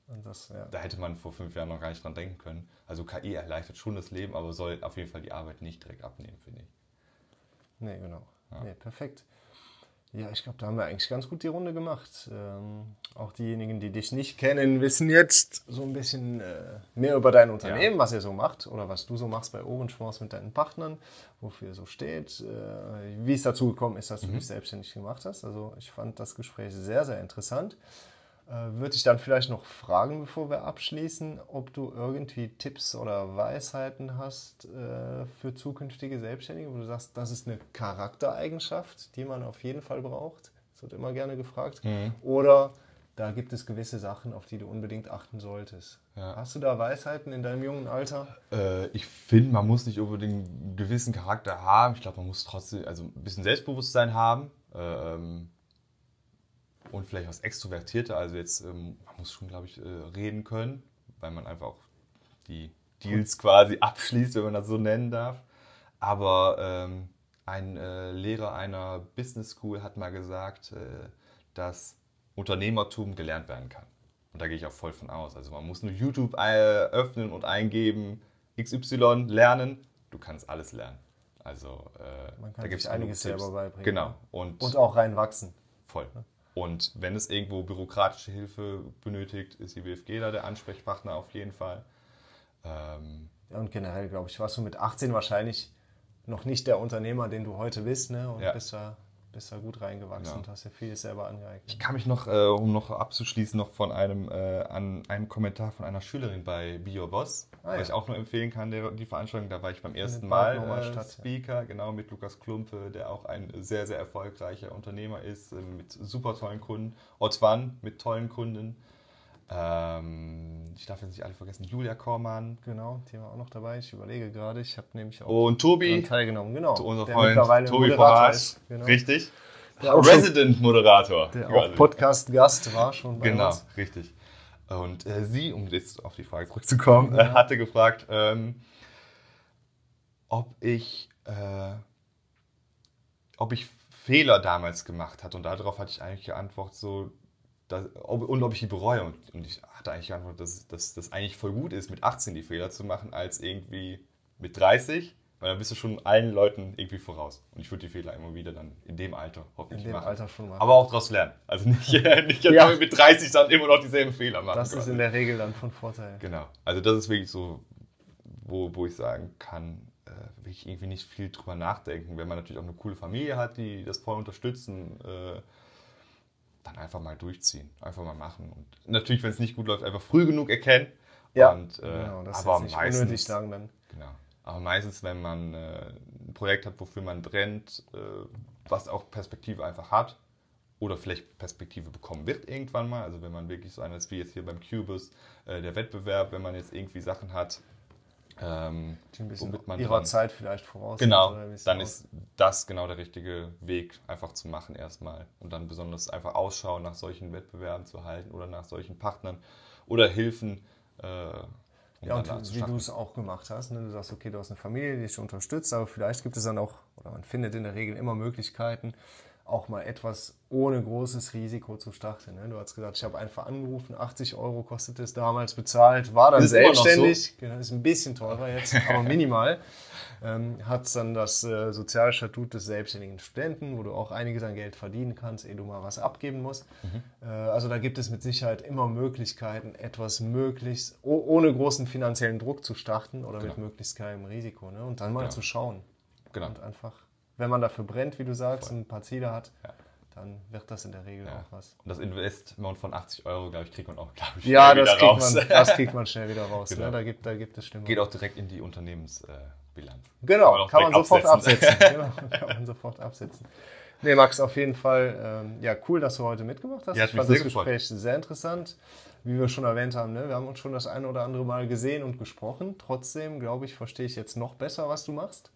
S2: Und das, ja.
S3: Da hätte man vor fünf Jahren noch gar nicht dran denken können. Also KI erleichtert schon das Leben, aber soll auf jeden Fall die Arbeit nicht direkt abnehmen, finde ich.
S2: Nee, genau. Nee, perfekt. Ja, ich glaube, da haben wir eigentlich ganz gut die Runde gemacht. Ähm, auch diejenigen, die dich nicht kennen, wissen jetzt so ein bisschen äh, mehr über dein Unternehmen, was ihr so macht oder was du so machst bei Ohrenschmaus mit deinen Partnern, wofür ihr so steht, äh, wie es dazu gekommen ist, dass du dich selbstständig gemacht hast. Also ich fand das Gespräch sehr, sehr interessant. Äh, Würde ich dann vielleicht noch fragen, bevor wir abschließen, ob du irgendwie Tipps oder Weisheiten hast äh, für zukünftige Selbstständige, wo du sagst, das ist eine Charaktereigenschaft, die man auf jeden Fall braucht. Das wird immer gerne gefragt. Oder da gibt es gewisse Sachen, auf die du unbedingt achten solltest.
S3: Ja.
S2: Hast du da Weisheiten in deinem jungen Alter?
S3: Äh, ich finde, man muss nicht unbedingt einen gewissen Charakter haben. Ich glaube, man muss trotzdem also ein bisschen Selbstbewusstsein haben. Ähm, und vielleicht was Extrovertierter. Also jetzt, ähm, man muss schon, glaube ich, äh, reden können, weil man einfach auch die Deals quasi abschließt, wenn man das so nennen darf. Aber ähm, ein äh, Lehrer einer Business School hat mal gesagt, äh, dass Unternehmertum gelernt werden kann. Und da gehe ich auch voll von aus. Also man muss nur YouTube äh, öffnen und eingeben, XY lernen. Du kannst alles lernen. Also äh,
S2: Man kann
S3: da gibt es
S2: einiges selber beibringen.
S3: Genau. Und,
S2: Und auch reinwachsen.
S3: voll. Und wenn es irgendwo bürokratische Hilfe benötigt, ist die WFG da der Ansprechpartner auf jeden Fall. Ähm,
S2: Ja, und generell, glaube ich, warst du mit 18 wahrscheinlich noch nicht der Unternehmer, den du heute bist, ne? Und
S3: Ja.
S2: bist, da, bist da gut reingewachsen
S3: Ja.
S2: und hast dir vieles selber angeeignet.
S3: Ich kann mich noch, äh, um noch abzuschließen, noch von einem, äh, an einem Kommentar von einer Schülerin bei Be Your Boss,
S2: Ah, ja.
S3: was ich auch nur empfehlen kann, der, die Veranstaltung. Da war ich beim ersten Mal
S2: nochmal
S3: äh,
S2: statt, ja.
S3: Speaker, genau mit Lukas Klumpe, der auch ein sehr, sehr erfolgreicher Unternehmer ist, äh, mit super tollen Kunden. Otwan mit tollen Kunden. Ähm, ich darf jetzt nicht alle vergessen. Julia Kormann
S2: Genau, die war auch noch dabei. Ich überlege gerade, ich habe nämlich auch
S3: und Tobi,
S2: teilgenommen. Genau,
S3: unser Freund Tobi
S2: ist. Genau.
S3: Richtig.
S2: Der auch schon-
S3: Resident-Moderator.
S2: Der auch Podcast-Gast war schon bei
S3: Genau,
S2: uns.
S3: richtig. Und äh, sie, um jetzt auf die Frage zurückzukommen, äh, hatte gefragt, ähm, ob ich, äh, ob ich Fehler damals gemacht hatte. Und darauf hatte ich eigentlich geantwortet, so, dass, ob, und ob ich die bereue. Und, und ich hatte eigentlich geantwortet, dass, dass das eigentlich voll gut ist, mit 18 die Fehler zu machen, als irgendwie mit 30. Weil dann bist du schon allen Leuten irgendwie voraus. Und ich würde die Fehler immer wieder dann in dem Alter hoffentlich
S2: In dem
S3: machen.
S2: Alter schon machen.
S3: Aber auch daraus lernen. Also nicht, nicht
S2: Ja.
S3: mit 30 dann immer noch dieselben Fehler machen.
S2: Das ist
S3: quasi.
S2: in der Regel dann von Vorteil.
S3: Genau. Also das ist wirklich so, wo, wo ich sagen kann, äh, wirklich irgendwie nicht viel drüber nachdenken. Wenn man natürlich auch eine coole Familie hat, die das voll unterstützen, äh, dann einfach mal durchziehen, einfach mal machen. Und natürlich, wenn es nicht gut läuft, einfach früh genug erkennen. Und, äh,
S2: genau, das
S3: aber
S2: ist nicht
S3: meistens,
S2: unnötig lang dann.
S3: Genau. Aber meistens, wenn man äh, ein Projekt hat, wofür man brennt, äh, was auch Perspektive einfach hat oder vielleicht Perspektive bekommen wird irgendwann mal, also wenn man wirklich so einer ist wie jetzt hier beim Cubus, äh, der Wettbewerb, wenn man jetzt irgendwie Sachen hat, ähm,
S2: Die ein bisschen
S3: man
S2: ihrer
S3: dran-
S2: Zeit vielleicht voraus.
S3: Genau, dann ist das genau der richtige Weg, einfach zu machen erstmal. Und dann besonders einfach Ausschau nach solchen Wettbewerben zu halten oder nach solchen Partnern oder Hilfen. Äh, um
S2: Ja, und wie du es auch gemacht hast. Ne? Du sagst, okay, du hast eine Familie, die dich unterstützt, aber vielleicht gibt es dann auch, oder man findet in der Regel immer Möglichkeiten, auch mal etwas ohne großes Risiko zu starten. Ne? Du hast gesagt, ich habe einfach angerufen, 80 Euro kostet es damals bezahlt, war dann
S3: Ist noch so.
S2: selbstständig, genau, ist ein bisschen teurer jetzt, aber minimal. Ähm, hat dann das äh, Sozialstatut des selbstständigen Studenten, wo du auch einiges an Geld verdienen kannst, ehe du mal was abgeben musst. Äh, also da gibt es mit Sicherheit immer Möglichkeiten, etwas möglichst oh, ohne großen finanziellen Druck zu starten oder mit
S3: Genau.
S2: möglichst keinem Risiko. Ne? Und dann mal
S3: Genau.
S2: zu schauen.
S3: Genau.
S2: Und einfach, wenn man dafür brennt, wie du sagst, und ein paar Ziele hat,
S3: Ja.
S2: dann wird das in der Regel
S3: Ja.
S2: auch was.
S3: Und das Investment von 80 Euro, glaube ich, kriegt man auch, glaube ich,
S2: Ja,
S3: schnell
S2: das
S3: wieder
S2: kriegt, man, das kriegt man schnell wieder raus.
S3: Genau.
S2: Ne? Da, gibt, da gibt es Stimmung.
S3: Geht auch direkt in die Unternehmensbilanz.
S2: Genau,
S3: auch
S2: kann man
S3: absetzen.
S2: absetzen. genau, kann man sofort absetzen. Nee, Max, auf jeden Fall, ähm, ja, cool, dass du heute mitgemacht hast.
S3: Ja,
S2: ich fand das
S3: gefreut.
S2: Gespräch sehr interessant. Wie wir schon erwähnt haben, ne? wir haben uns schon das eine oder andere Mal gesehen und gesprochen. Trotzdem, glaube ich, verstehe ich jetzt noch besser, was du machst.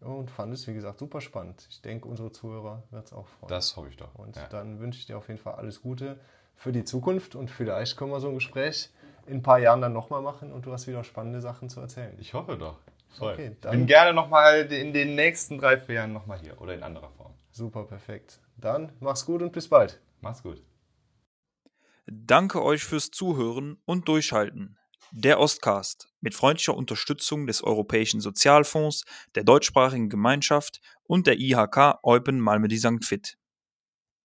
S2: Und fand es, wie gesagt, super spannend. Ich denke, unsere Zuhörer wird es auch freuen.
S3: Das hoffe ich doch.
S2: Und
S3: ja.
S2: dann wünsche ich dir auf jeden Fall alles Gute für die Zukunft und vielleicht können wir so ein Gespräch in ein paar Jahren dann nochmal machen und du hast wieder spannende Sachen zu erzählen.
S3: Ich hoffe doch. Voll.
S2: Okay,
S3: ich bin gerne nochmal in den nächsten drei, vier Jahren nochmal hier oder in anderer Form.
S2: Super, perfekt. Dann mach's gut und bis bald.
S3: Mach's gut.
S1: Danke euch fürs Zuhören und Durchhalten. Der Ostcast mit freundlicher Unterstützung des Europäischen Sozialfonds, der deutschsprachigen Gemeinschaft und der IHK Eupen Malmedy St. Fit.